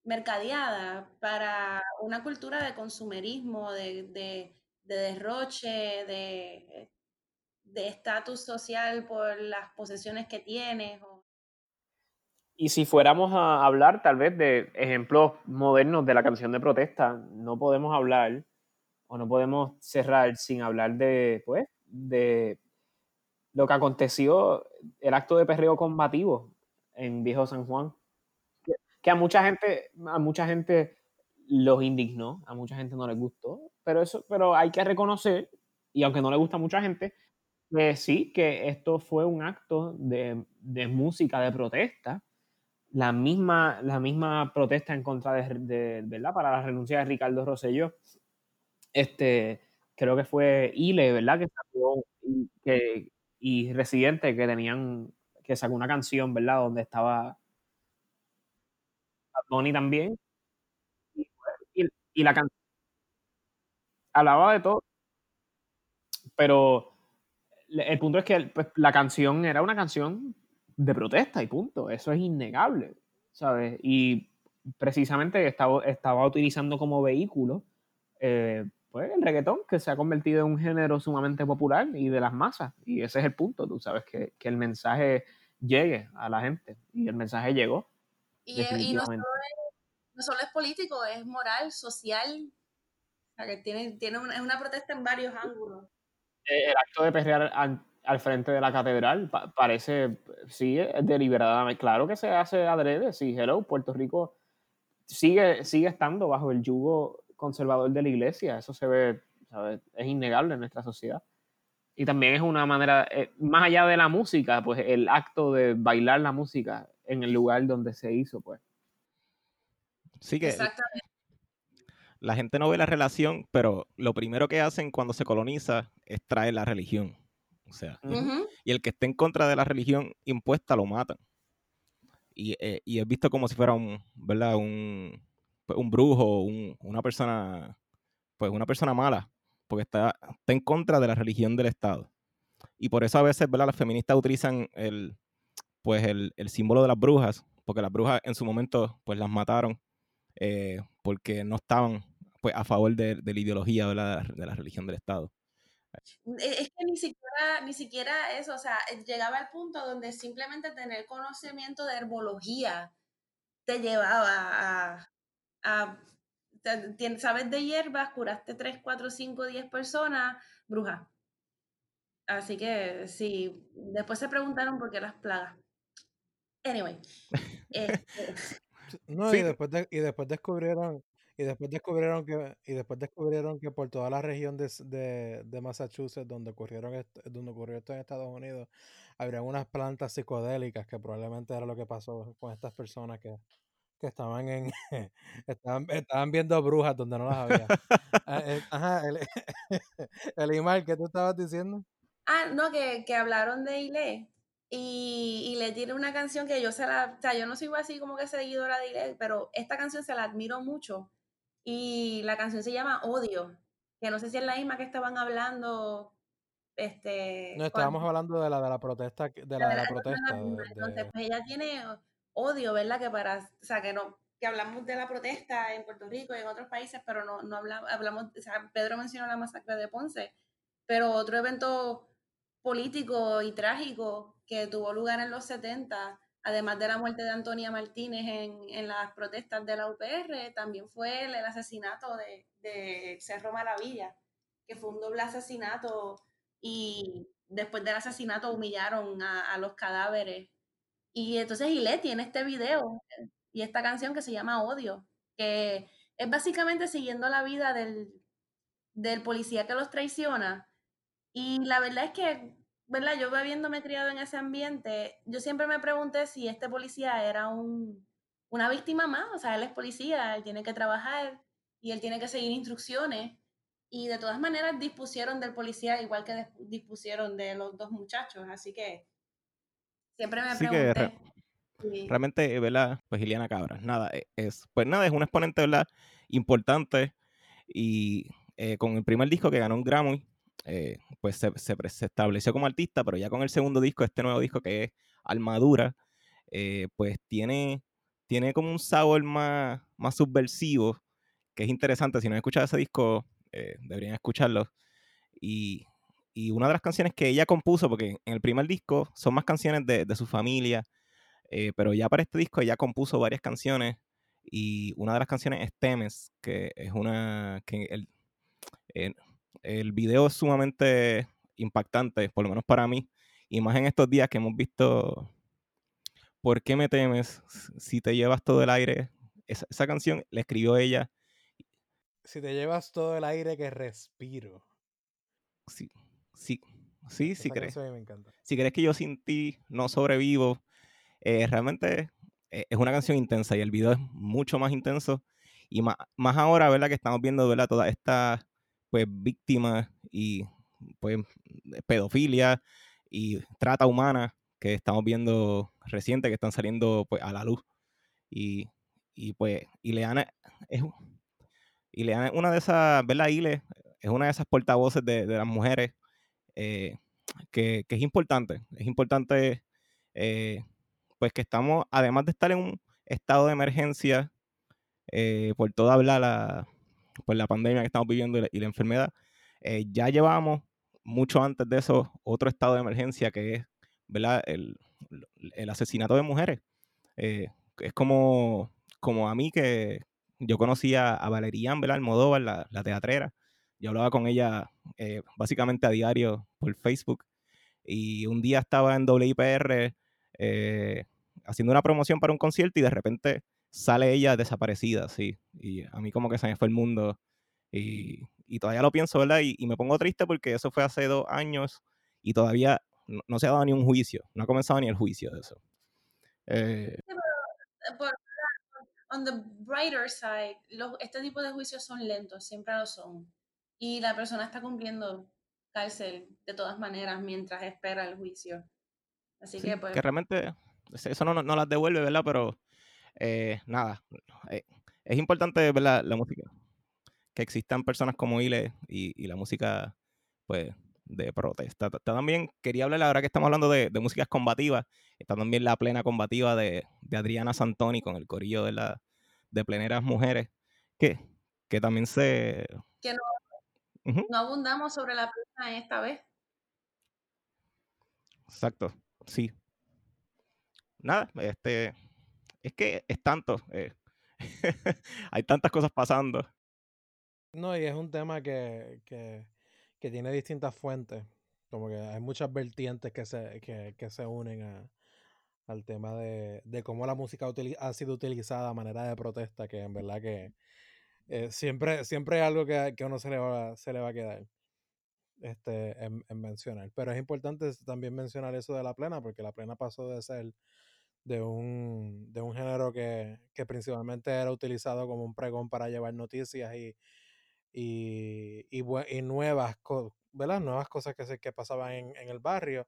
mercadeada para una cultura de consumerismo, de, derroche, de estatus social por las posesiones que tienes. Y si fuéramos a hablar tal vez de ejemplos modernos de la canción de protesta, no podemos hablar o no podemos cerrar sin hablar de, pues, de lo que aconteció, el acto de perreo combativo en Viejo San Juan, que, a mucha gente, a mucha gente los indignó, a mucha gente no les gustó, pero eso, pero hay que reconocer, y aunque no le gusta a mucha gente, que sí, que esto fue un acto de, de música de protesta, la misma, la misma protesta en contra de, ¿verdad? Para la renuncia de Ricardo Rosselló. Este, creo que fue Ile, ¿verdad? Y, que, y Residente que tenían, que sacó una canción, ¿verdad? Donde estaba Tony también. Y, la canción hablaba de todo. Pero el punto es que pues, la canción era una canción de protesta y punto. Eso es innegable, ¿sabes? Y precisamente estaba, estaba utilizando como vehículo eh, pues el reggaetón, que se ha convertido en un género sumamente popular y de las masas. Y ese es el punto, tú sabes, que, que el mensaje llegue a la gente. Y el mensaje llegó. Y, no, solo es, no, solo es, político, es moral, social. O sea, que tiene, tiene una, una protesta en varios ángulos. El acto de perrear al frente de la catedral. parece, sí, deliberadamente. Claro que se hace adrede, sí, hello, Puerto Rico sigue, sigue estando bajo el yugo conservador de la iglesia. Eso se ve, es innegable en nuestra sociedad. Y también es una manera, eh, más allá de la música, pues el acto de bailar la música en el lugar donde se hizo, pues. Sí que la gente no ve la relación, pero lo primero que hacen cuando se coloniza es traer la religión. O sea, y el que esté en contra de la religión impuesta lo matan. Y, eh, y es visto como si fuera un, ¿verdad? Un, pues, un brujo, un, una persona, pues una persona mala, porque está, está en contra de la religión del Estado. Y por eso a veces, ¿verdad? Las feministas utilizan el, pues el, el símbolo de las brujas, porque las brujas en su momento, pues las mataron eh, porque no estaban pues, a favor de, de la ideología de la, de la religión del Estado. E, es que ni siquiera, ni siquiera eso, o sea, llegaba al punto donde simplemente tener conocimiento de herbología te llevaba a, a sabes de hierbas, curaste 3, 4, 5, 10 personas, bruja. Así que sí, después se preguntaron por qué las plagas. Anyway. Este no, y, después y después descubrieron, y después descubrieron que, y después descubrieron que por toda la región de, de, Massachusetts donde ocurrieron donde ocurrió esto en Estados Unidos, habrían unas plantas psicodélicas que probablemente era lo que pasó con estas personas que, que estaban en estaban, estaban viendo brujas donde no las había. Ah, eh, ajá, el, el email que tú estabas diciendo. Ah, no, que, que hablaron de Ile y, y, le tiene una canción que yo se la, o sea, yo no soy así como que seguidora de Ile, pero esta canción se la admiro mucho y la canción se llama Odio, que no sé si es la misma que estaban hablando. Este, no, estábamos hablando de la de la protesta, de la, de la, protesta. Entonces, pues ella tiene odio, ¿verdad? Que para, o sea, que no, que hablamos de la protesta en Puerto Rico y en otros países, pero no, no hablamos, hablamos, o sea, Pedro mencionó la masacre de Ponce, pero otro evento político y trágico que tuvo lugar en los 70 además de la muerte de Antonia Martínez en, las protestas de la UPR, también fue el, asesinato de, Cerro Maravilla, que fue un doble asesinato y después del asesinato humillaron a, los cadáveres. Y entonces Gillette tiene este video y esta canción que se llama Odio, que es básicamente siguiendo la vida del, del policía que los traiciona. Y la verdad es que ¿verdad? Yo habiéndome criado en ese ambiente, yo siempre me pregunté si este policía era un, una víctima más, o sea, él es policía, él tiene que trabajar y él tiene que seguir instrucciones. Y de todas maneras dispusieron del policía igual que dispusieron de los dos muchachos, así que siempre me pregunté. realmente, ¿verdad? Pues Iliana Cabra, nada, e, es, pues nada, es un exponente, ¿verdad? Importante y eh, con el primer disco que ganó un Grammy, eh, pues se, se, estableció como artista, pero ya con el segundo disco, este nuevo disco que es Armadura, eh, pues tiene, tiene como un sabor más, más subversivo, que es interesante. Si no han escuchado ese disco, deberían escucharlo. Y, y, una de las canciones que ella compuso, porque en el primer disco son más canciones de, de su familia, pero ya para este disco ella compuso varias canciones y una de las canciones es Temes, que es una que el, el video es sumamente impactante, por lo menos para mí, y más en estos días que hemos visto ¿Por qué me temes si te llevas todo el aire? Esa, esa canción la escribió ella. Si te llevas todo el aire que respiro. Sí, sí, sí, sí crees. Si crees que yo sin ti no sobrevivo, eh, realmente eh, es una canción intensa y el video es mucho más intenso. Y más, más ahora, ¿verdad? Que estamos viendo, ¿verdad? Todas estas pues, víctimas y pues pedofilia y trata humana que estamos viendo reciente, que están saliendo pues, a la luz. Y, y pues Ileana es, Ileana es una de esas, ¿verdad? Ile es una de esas portavoces de, de las mujeres eh, que, que, es importante. Es importante eh, pues que estamos, además de estar en un estado de emergencia eh, por toda la, por la pandemia que estamos viviendo y la, enfermedad, eh, ya llevamos mucho antes de eso otro estado de emergencia que es ¿verdad? El, asesinato de mujeres. Eh, es como, como a mí que yo conocía a Valerian ¿verdad? Almodóvar, la, la teatrera. Yo hablaba con ella básicamente a diario por Facebook. Y un día estaba en WIPR eh, haciendo una promoción para un concierto y de repente sale ella desaparecida, sí. Y a mí como que se me fue el mundo. Y, y todavía lo pienso, ¿verdad? Y, y, me pongo triste porque eso fue hace dos años y todavía no, no, se ha dado ni un juicio. No ha comenzado ni el juicio de eso. Eh, sí, pero, por, on the brighter side, este tipo de juicios son lentos, siempre lo son. Y la persona está cumpliendo cárcel de todas maneras mientras espera el juicio. Así sí, que, pues. Que realmente eso no, no las devuelve, ¿verdad? Pero eh, nada, eh, es importante ver la, la, música, que existan personas como Ile y, y, la música, pues, de protesta. También quería hablar, ahora que estamos hablando de, de músicas combativas, está también la plena combativa de, de, Adriana Santoni con el corillo de, la, de pleneras mujeres, que, que también se... Que no, uh -huh. no abundamos sobre la plena esta vez. Exacto, sí. Nada, este, es que es tanto, eh, hay tantas cosas pasando. No, y es un tema que, que, que, tiene distintas fuentes, como que hay muchas vertientes que se, que, que se unen a, al tema de, de, cómo la música ha sido utilizada a manera de protesta, que en verdad que eh, siempre, siempre hay algo que, que uno se le va, se le va a quedar este, en, mencionar. Pero es importante también mencionar eso de la plena, porque la plena pasó de ser de un, de un género que, que principalmente era utilizado como un pregón para llevar noticias y, y, y, y nuevas, ¿verdad? nuevas cosas que, se, que pasaban en, en el barrio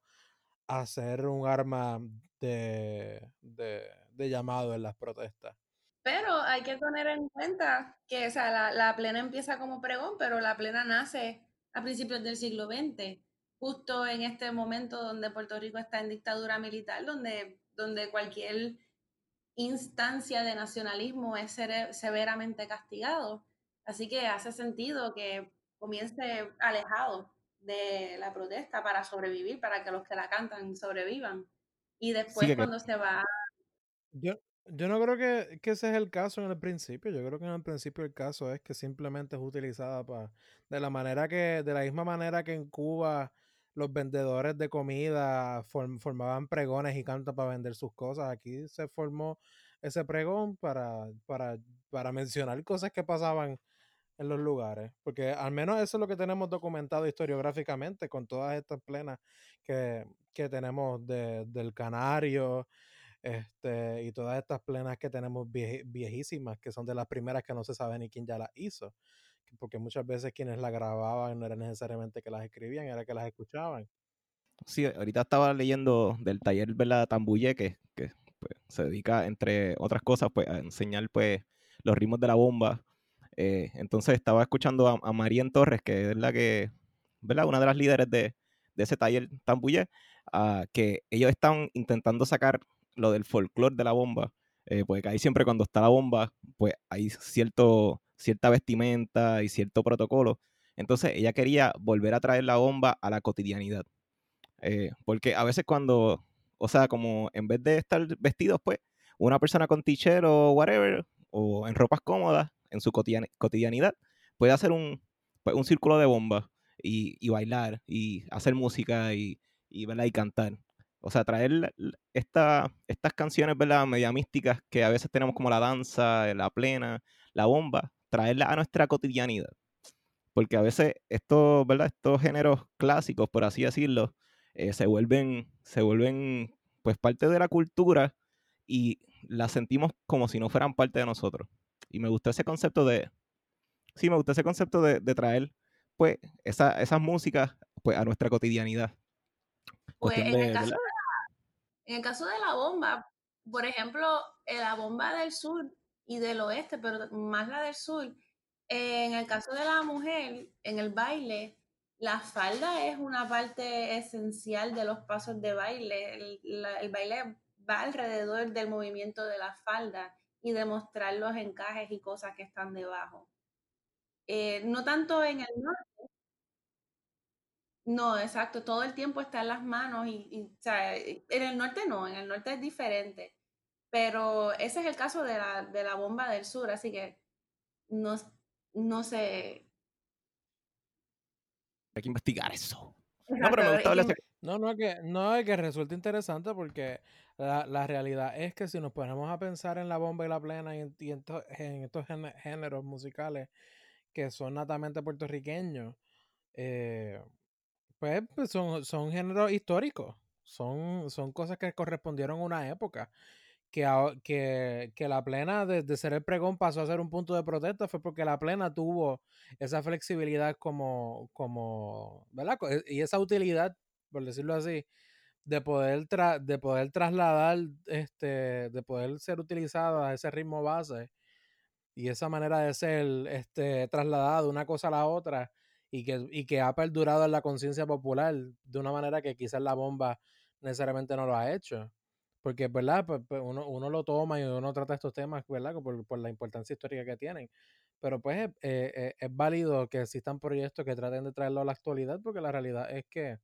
a ser un arma de, de, de, llamado en las protestas. Pero hay que tener en cuenta que o sea, la, la, plena empieza como pregón, pero la plena nace a principios del siglo XX, justo en este momento donde Puerto Rico está en dictadura militar, donde, donde cualquier instancia de nacionalismo es ser, severamente castigado. Así que hace sentido que comience alejado de la protesta para sobrevivir, para que los que la cantan sobrevivan. Y después sí, cuando que... se va... Yo, yo no creo que, que, ese es el caso en el principio. Yo creo que en el principio el caso es que simplemente es utilizada para... De la manera que... De la misma manera que en Cuba los vendedores de comida form, formaban pregones y cantos para vender sus cosas. Aquí se formó ese pregón para, para, para mencionar cosas que pasaban en los lugares, porque al menos eso es lo que tenemos documentado historiográficamente con todas estas plenas que, que tenemos de, del Canario este, y todas estas plenas que tenemos vie, viejísimas, que son de las primeras que no se sabe ni quién ya las hizo, porque muchas veces quienes las grababan no era necesariamente que las escribían, era que las escuchaban. Sí, ahorita estaba leyendo del taller ¿verdad? Tambuye, que, que pues, se dedica, entre otras cosas, pues, a enseñar pues, los ritmos de la bomba. Eh, entonces estaba escuchando a, a Marien Torres, que es la que, ¿verdad? Una de las líderes de, de ese taller Tambuye, uh, que ellos están intentando sacar lo del folclore de la bomba, eh, porque ahí siempre cuando está la bomba, pues hay cierto, cierta vestimenta y cierto protocolo. Entonces ella quería volver a traer la bomba a la cotidianidad. Eh, porque a veces cuando, o sea, como en vez de estar vestidos, pues, una persona con t-shirt o whatever, o en ropas cómodas, en su cotidianidad, puede hacer un, pues, un círculo de bomba y, bailar y hacer música y, y, y cantar. O sea, traer esta, estas canciones, ¿verdad? Media místicas que a veces tenemos como la danza, la plena, la bomba, traerla a nuestra cotidianidad. Porque a veces estos, ¿verdad? Estos géneros clásicos, por así decirlo, eh, se vuelven, se vuelven pues parte de la cultura y las sentimos como si no fueran parte de nosotros. Y me gustó ese concepto de, sí, me gustó ese concepto de, de traer pues esa, esas músicas pues a nuestra cotidianidad. Pues en, de, el caso de la, en el caso de la bomba, por ejemplo, la bomba del sur y del oeste, pero más la del sur, en el caso de la mujer, en el baile, la falda es una parte esencial de los pasos de baile. El, el, baile va alrededor del movimiento de la falda y demostrar los encajes y cosas que están debajo. Eh, no tanto en el norte. No, exacto, todo el tiempo está en las manos y, y o sea, en el norte no, en el norte es diferente. Pero ese es el caso de la, de la bomba del sur, así que no, no sé, hay que investigar eso. No, pero me gusta hablar. No, no, que, no, es que resulta interesante porque la, la, realidad es que si nos ponemos a pensar en la bomba y la plena y en, y en, to, en estos géneros musicales que son natamente puertorriqueños, eh, pues, pues, son, son géneros históricos, son, son cosas que correspondieron a una época. Que, que, que, la plena de, de, ser el pregón pasó a ser un punto de protesta fue porque la plena tuvo esa flexibilidad como, como ¿verdad? Y esa utilidad, por decirlo así, de poder, tra de poder trasladar, este, de poder ser utilizado a ese ritmo base y esa manera de ser este, trasladada de una cosa a la otra y que, y que ha perdurado en la conciencia popular de una manera que quizás la bomba necesariamente no lo ha hecho porque, ¿verdad? Pues, pues uno, uno, lo toma y uno trata estos temas, ¿verdad? Por, por la importancia histórica que tienen. Pero pues eh, eh, es válido que existan proyectos que traten de traerlo a la actualidad, porque la realidad es que,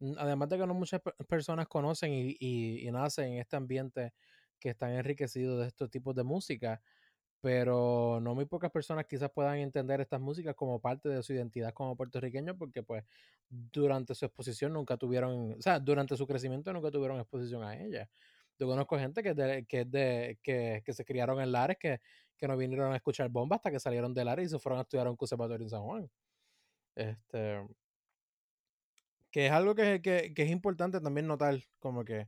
mm, además de que no muchas personas conocen y, y, y nacen en este ambiente que están enriquecidos de estos tipos de música, pero no muy pocas personas quizás puedan entender estas músicas como parte de su identidad como puertorriqueños porque pues durante su exposición nunca tuvieron, o sea, durante su crecimiento nunca tuvieron exposición a ella. Yo conozco gente que, de, que, de, que, que se criaron en Lares, que, que no vinieron a escuchar bomba hasta que salieron de Lares y se fueron a estudiar a un conservatorio en San Juan. Este, que es algo que, que, que es importante también notar, como que,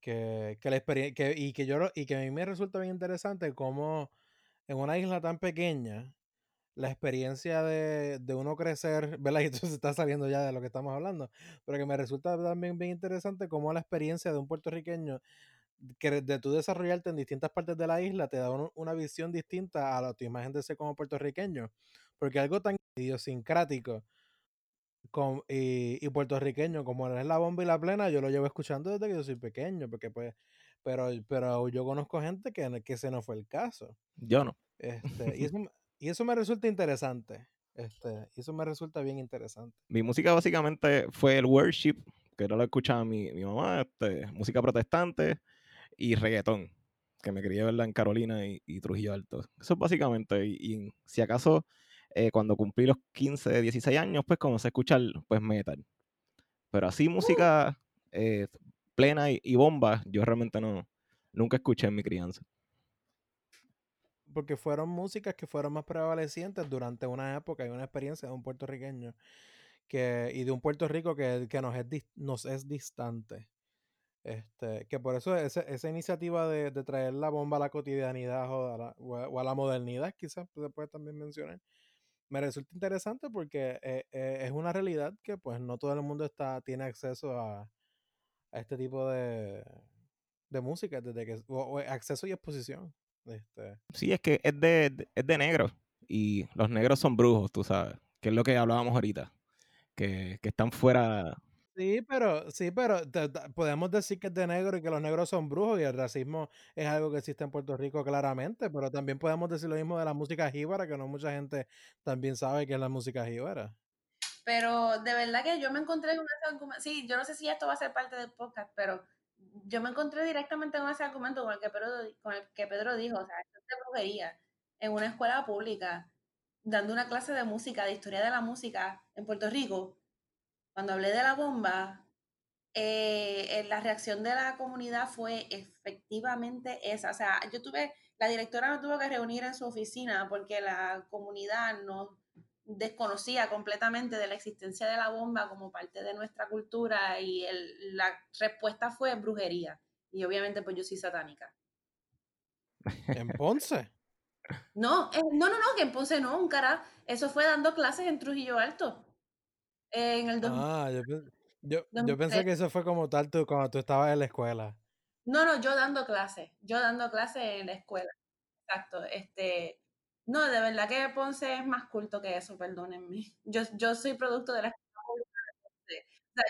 que, que la experiencia, y que yo y que a mí me resulta bien interesante cómo en una isla tan pequeña, la experiencia de, de, uno crecer, ¿verdad? Y esto se está saliendo ya de lo que estamos hablando, pero que me resulta también bien interesante cómo la experiencia de un puertorriqueño, que de tú desarrollarte en distintas partes de la isla, te da un, una visión distinta a la tu imagen de ser como puertorriqueño, porque algo tan idiosincrático con, y, y, puertorriqueño como es la bomba y la plena, yo lo llevo escuchando desde que yo soy pequeño, porque pues pero, pero yo conozco gente que, que ese no fue el caso. Yo no. Este, y, eso, y eso me resulta interesante. Este, y eso me resulta bien interesante. Mi música básicamente fue el worship, que no lo escuchaba mi, mi mamá, este, música protestante y reggaetón, que me crié verla en Carolina y, y, Trujillo Alto. Eso es básicamente, y, y si acaso eh, cuando cumplí los 15, 16 años, pues comencé a escuchar pues metal. Pero así música eh, plena y, y, bomba, yo realmente no, nunca escuché en mi crianza. Porque fueron músicas que fueron más prevalecientes durante una época y una experiencia de un puertorriqueño que, y de un Puerto Rico que, que nos, es, nos es distante. Este, que por eso esa, esa iniciativa de, de, traer la bomba a la cotidianidad o a la, o a la modernidad, quizás se puede también mencionar, me resulta interesante porque eh, eh, es una realidad que pues no todo el mundo está, tiene acceso a, a este tipo de, de música, desde que o, o acceso y exposición. Este, Sí, es que es de, de- es de negro. Y los negros son brujos, tú sabes. Que es lo que hablábamos ahorita. Que, que están fuera. Sí, pero, sí, pero te- te- podemos decir que es de negro y que los negros son brujos y el racismo es algo que existe en Puerto Rico claramente, pero también podemos decir lo mismo de la música jíbara, que no mucha gente también sabe que es la música jíbara. Pero de verdad que yo me encontré con ese argumento. Sí, yo no sé si esto va a ser parte del podcast, pero yo me encontré directamente con ese argumento con el que Pedro, con el que Pedro dijo, o sea, esto es de brujería, en una escuela pública, dando una clase de música, de historia de la música en Puerto Rico. Cuando hablé de la bomba, eh, eh, la reacción de la comunidad fue efectivamente esa. O sea, yo tuve, la directora me tuvo que reunir en su oficina porque la comunidad no desconocía completamente de la existencia de la bomba como parte de nuestra cultura y el- la respuesta fue brujería. Y obviamente pues yo soy satánica. En Ponce. No, eh, no, no, no, que en Ponce no, un cara. Eso fue dando clases en Trujillo Alto. eh, en el dos- Ah, yo, yo, yo 2003. pensé que eso fue como tal tú, cuando tú estabas en la escuela. No, no, yo dando clases, yo dando clases en la escuela. Exacto. Este, no, de verdad que Ponce es más culto que eso, perdónenme. Yo, yo soy producto de la escuela pública de Ponce.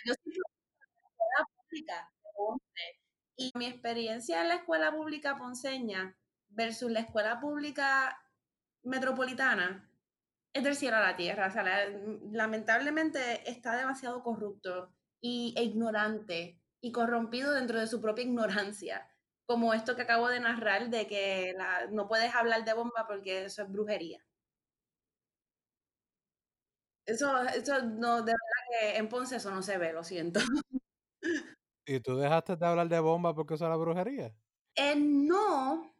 Yo soy producto de la escuela pública de Ponce. Y mi experiencia en la escuela pública ponceña versus la escuela pública metropolitana es del cielo a la tierra. O sea, la- lamentablemente está demasiado corrupto y, e ignorante y corrompido dentro de su propia ignorancia. Como esto que acabo de narrar de que la- no puedes hablar de bomba porque eso es brujería. Eso, eso no, de verdad que en Ponce eso no se ve, lo siento. ¿Y tú dejaste de hablar de bomba porque eso era brujería? Eh, no,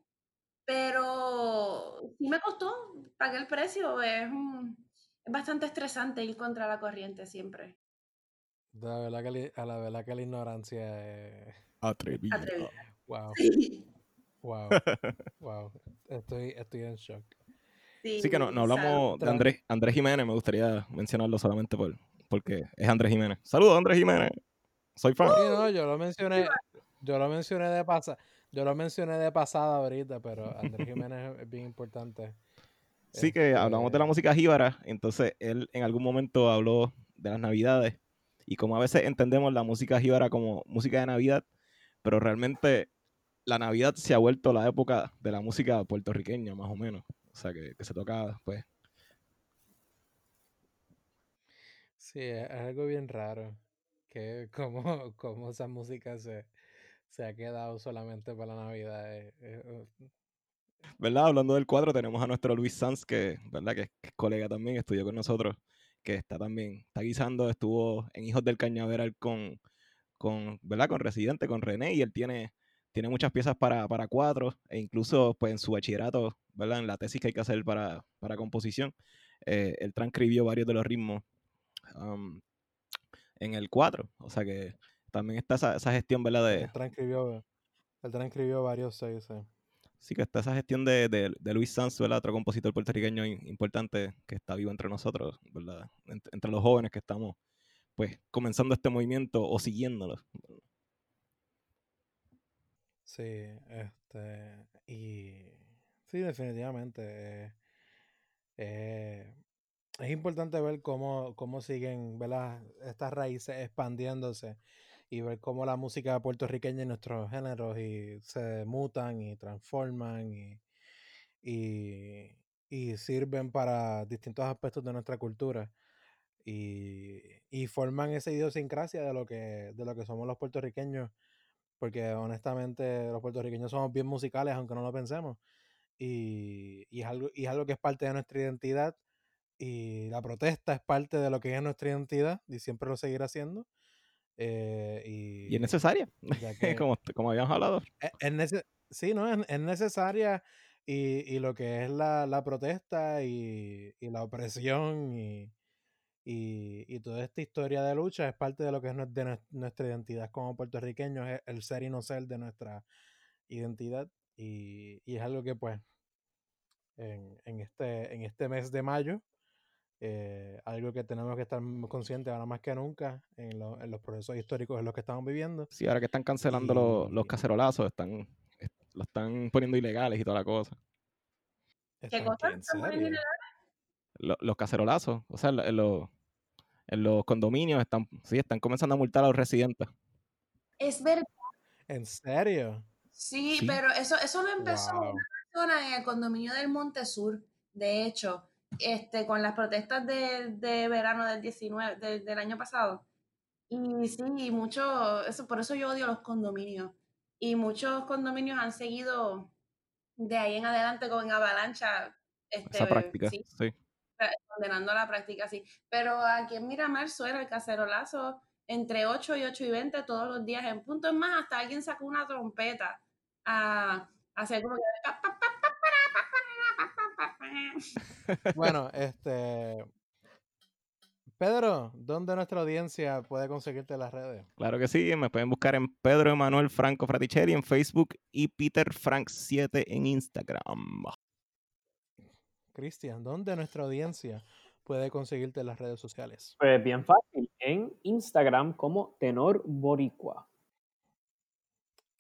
pero sí me costó, pagué el precio. Es, un- es bastante estresante ir contra la corriente siempre. La verdad que, a la verdad que la ignorancia es... Atrevida. Atrevida. Wow, Sí, wow, wow. Estoy, estoy en shock. Sí, que no, no hablamos de Andrés, Andrés Jiménez. Me gustaría mencionarlo solamente por, porque es Andrés Jiménez. Saludos, Andrés Jiménez. Soy fan. Sí, no, yo lo mencioné, yo lo mencioné de pasa, yo lo mencioné de pasada ahorita, pero Andrés Jiménez es- bien importante. Sí, que hablamos de la Este, música jíbara, entonces él en algún momento habló de las navidades y como a veces entendemos la música jíbara como música de Navidad, pero realmente la Navidad se ha vuelto la época de la música puertorriqueña, más o menos. O sea, que, que se toca, pues, Sí, es algo bien raro. Que como, como esa música se, se ha quedado solamente para la Navidad. eh, eh, eh, ¿verdad? Hablando del cuadro, tenemos a nuestro Luis Sanz, que, ¿verdad? Que, que es colega también, estudió con nosotros, que está también, está guisando, estuvo en Hijos del Cañaveral con, con, ¿verdad? Con Residente, con René, y él tiene, tiene muchas piezas para, para cuatro, e incluso, pues, en su bachillerato, ¿verdad? En la tesis que hay que hacer para, para composición, eh, él transcribió varios de los ritmos um, en el cuatro, o sea que también está esa, esa gestión, ¿verdad? De, Él transcribió, él transcribió varios seis, sí. Sí, que está esa gestión de, de, de Luis Sanz, ¿verdad? Otro compositor puertorriqueño importante que está vivo entre nosotros, ¿verdad? Ent- entre los jóvenes que estamos, pues, comenzando este movimiento o siguiéndolo. Sí, este, y sí, definitivamente. eh, eh, es importante ver cómo, cómo siguen, ¿verdad? Estas raíces expandiéndose y ver cómo la música puertorriqueña y nuestros géneros y se mutan y transforman y, y, y sirven para distintos aspectos de nuestra cultura y, y forman esa idiosincrasia de lo que, de lo que somos los puertorriqueños, porque honestamente los puertorriqueños somos bien musicales, aunque no lo pensemos, y, y es algo, y es algo que es parte de nuestra identidad, y la protesta es parte de lo que es nuestra identidad, y siempre lo seguirá siendo. eh, y, Y es necesaria, que- como, como habíamos hablado. es, es nece- sí, ¿no? Es, es necesaria y, y lo que es la, la protesta y, y la opresión y, y, y toda esta historia de lucha es parte de lo que es de nues- nuestra identidad como puertorriqueños, es el ser y no ser de nuestra identidad y, y es algo que pues en, en este, en este mes de mayo eh, algo que tenemos que estar conscientes ahora más que nunca en, los procesos históricos en los que estamos viviendo. Sí, ahora que están cancelando los, los, cacerolazos, están, lo están poniendo ilegales y toda la cosa. ¿Qué cosa? Los, los cacerolazos, o sea, en los, en los condominios están, sí, están comenzando a multar a los residentes. Es verdad. ¿En serio? Sí, pero eso, eso lo empezó una persona en el condominio del Monte Sur, de hecho, este, con las protestas de, de verano del 19, del año pasado. Y sí, mucho, eso, por eso yo odio los condominios. Y muchos condominios han seguido de ahí en adelante con avalancha. Este, Esa práctica, sí. Condenando la práctica, sí. Pero aquí en Miramar suena el cacerolazo entre 8 y 8 y 20 todos los días en punto. Es más, hasta alguien sacó una trompeta a, hacer como que... Bueno, este... Pedro, ¿dónde nuestra audiencia puede conseguirte las redes? Claro que sí, me pueden buscar en Pedro Emanuel Franco Fraticelli en Facebook y Peter Frank 7 en Instagram. Cristian, ¿dónde nuestra audiencia puede conseguirte las redes sociales? Pues bien fácil, en Instagram como Tenor Boricua.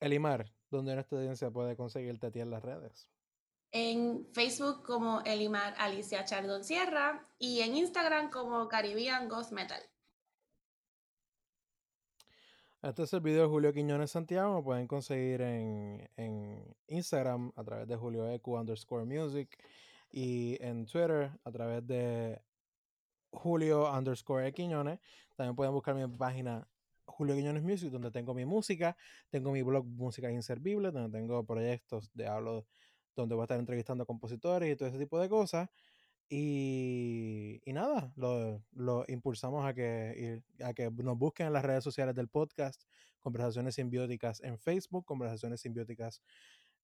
Elimar, ¿dónde nuestra audiencia puede conseguirte a ti en las redes? En Facebook como Elimar Alicia Chardon Sierra y en Instagram como Caribbean Ghost Metal. Este es el video de Julio Quiñones Santiago. Lo pueden conseguir en, en Instagram a través de Julio Ecu underscore music y en Twitter a través de Julio underscore Quiñones. También pueden buscar mi página Julio Quiñones Music, donde tengo mi música, tengo mi blog Música Inservible, donde tengo proyectos de hablo, donde voy a estar entrevistando compositores y todo ese tipo de cosas. Y, y nada, lo, lo, impulsamos a que, a que nos busquen en las redes sociales del podcast, Conversaciones Simbióticas en Facebook, Conversaciones Simbióticas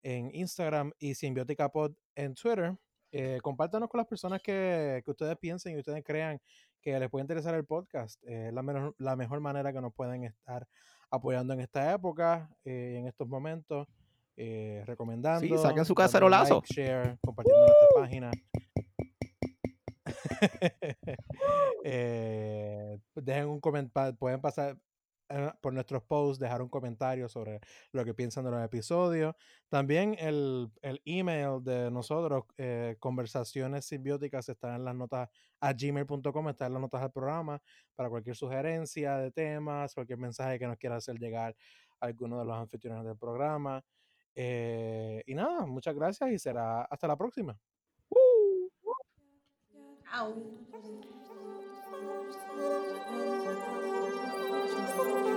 en Instagram y Simbiótica Pod en Twitter. Eh, compártanos con las personas que, que, ustedes piensen y ustedes crean que les puede interesar el podcast. Es la, la mejor manera que nos pueden estar apoyando en esta época, eh, en estos momentos, eh, recomendando. Sí, saquen su cacerolazo. Like, share, compartiendo nuestra página. eh, dejen un comentario, pueden pasar, eh, por nuestros posts, dejar un comentario sobre lo que piensan de los episodios. También el, el email de nosotros, eh, conversaciones simbióticas, está en las notas a gmail.com, está en las notas del programa para cualquier sugerencia de temas, cualquier mensaje que nos quiera hacer llegar a alguno de los anfitriones del programa. Eh, y nada, muchas gracias y será hasta la próxima. Uh.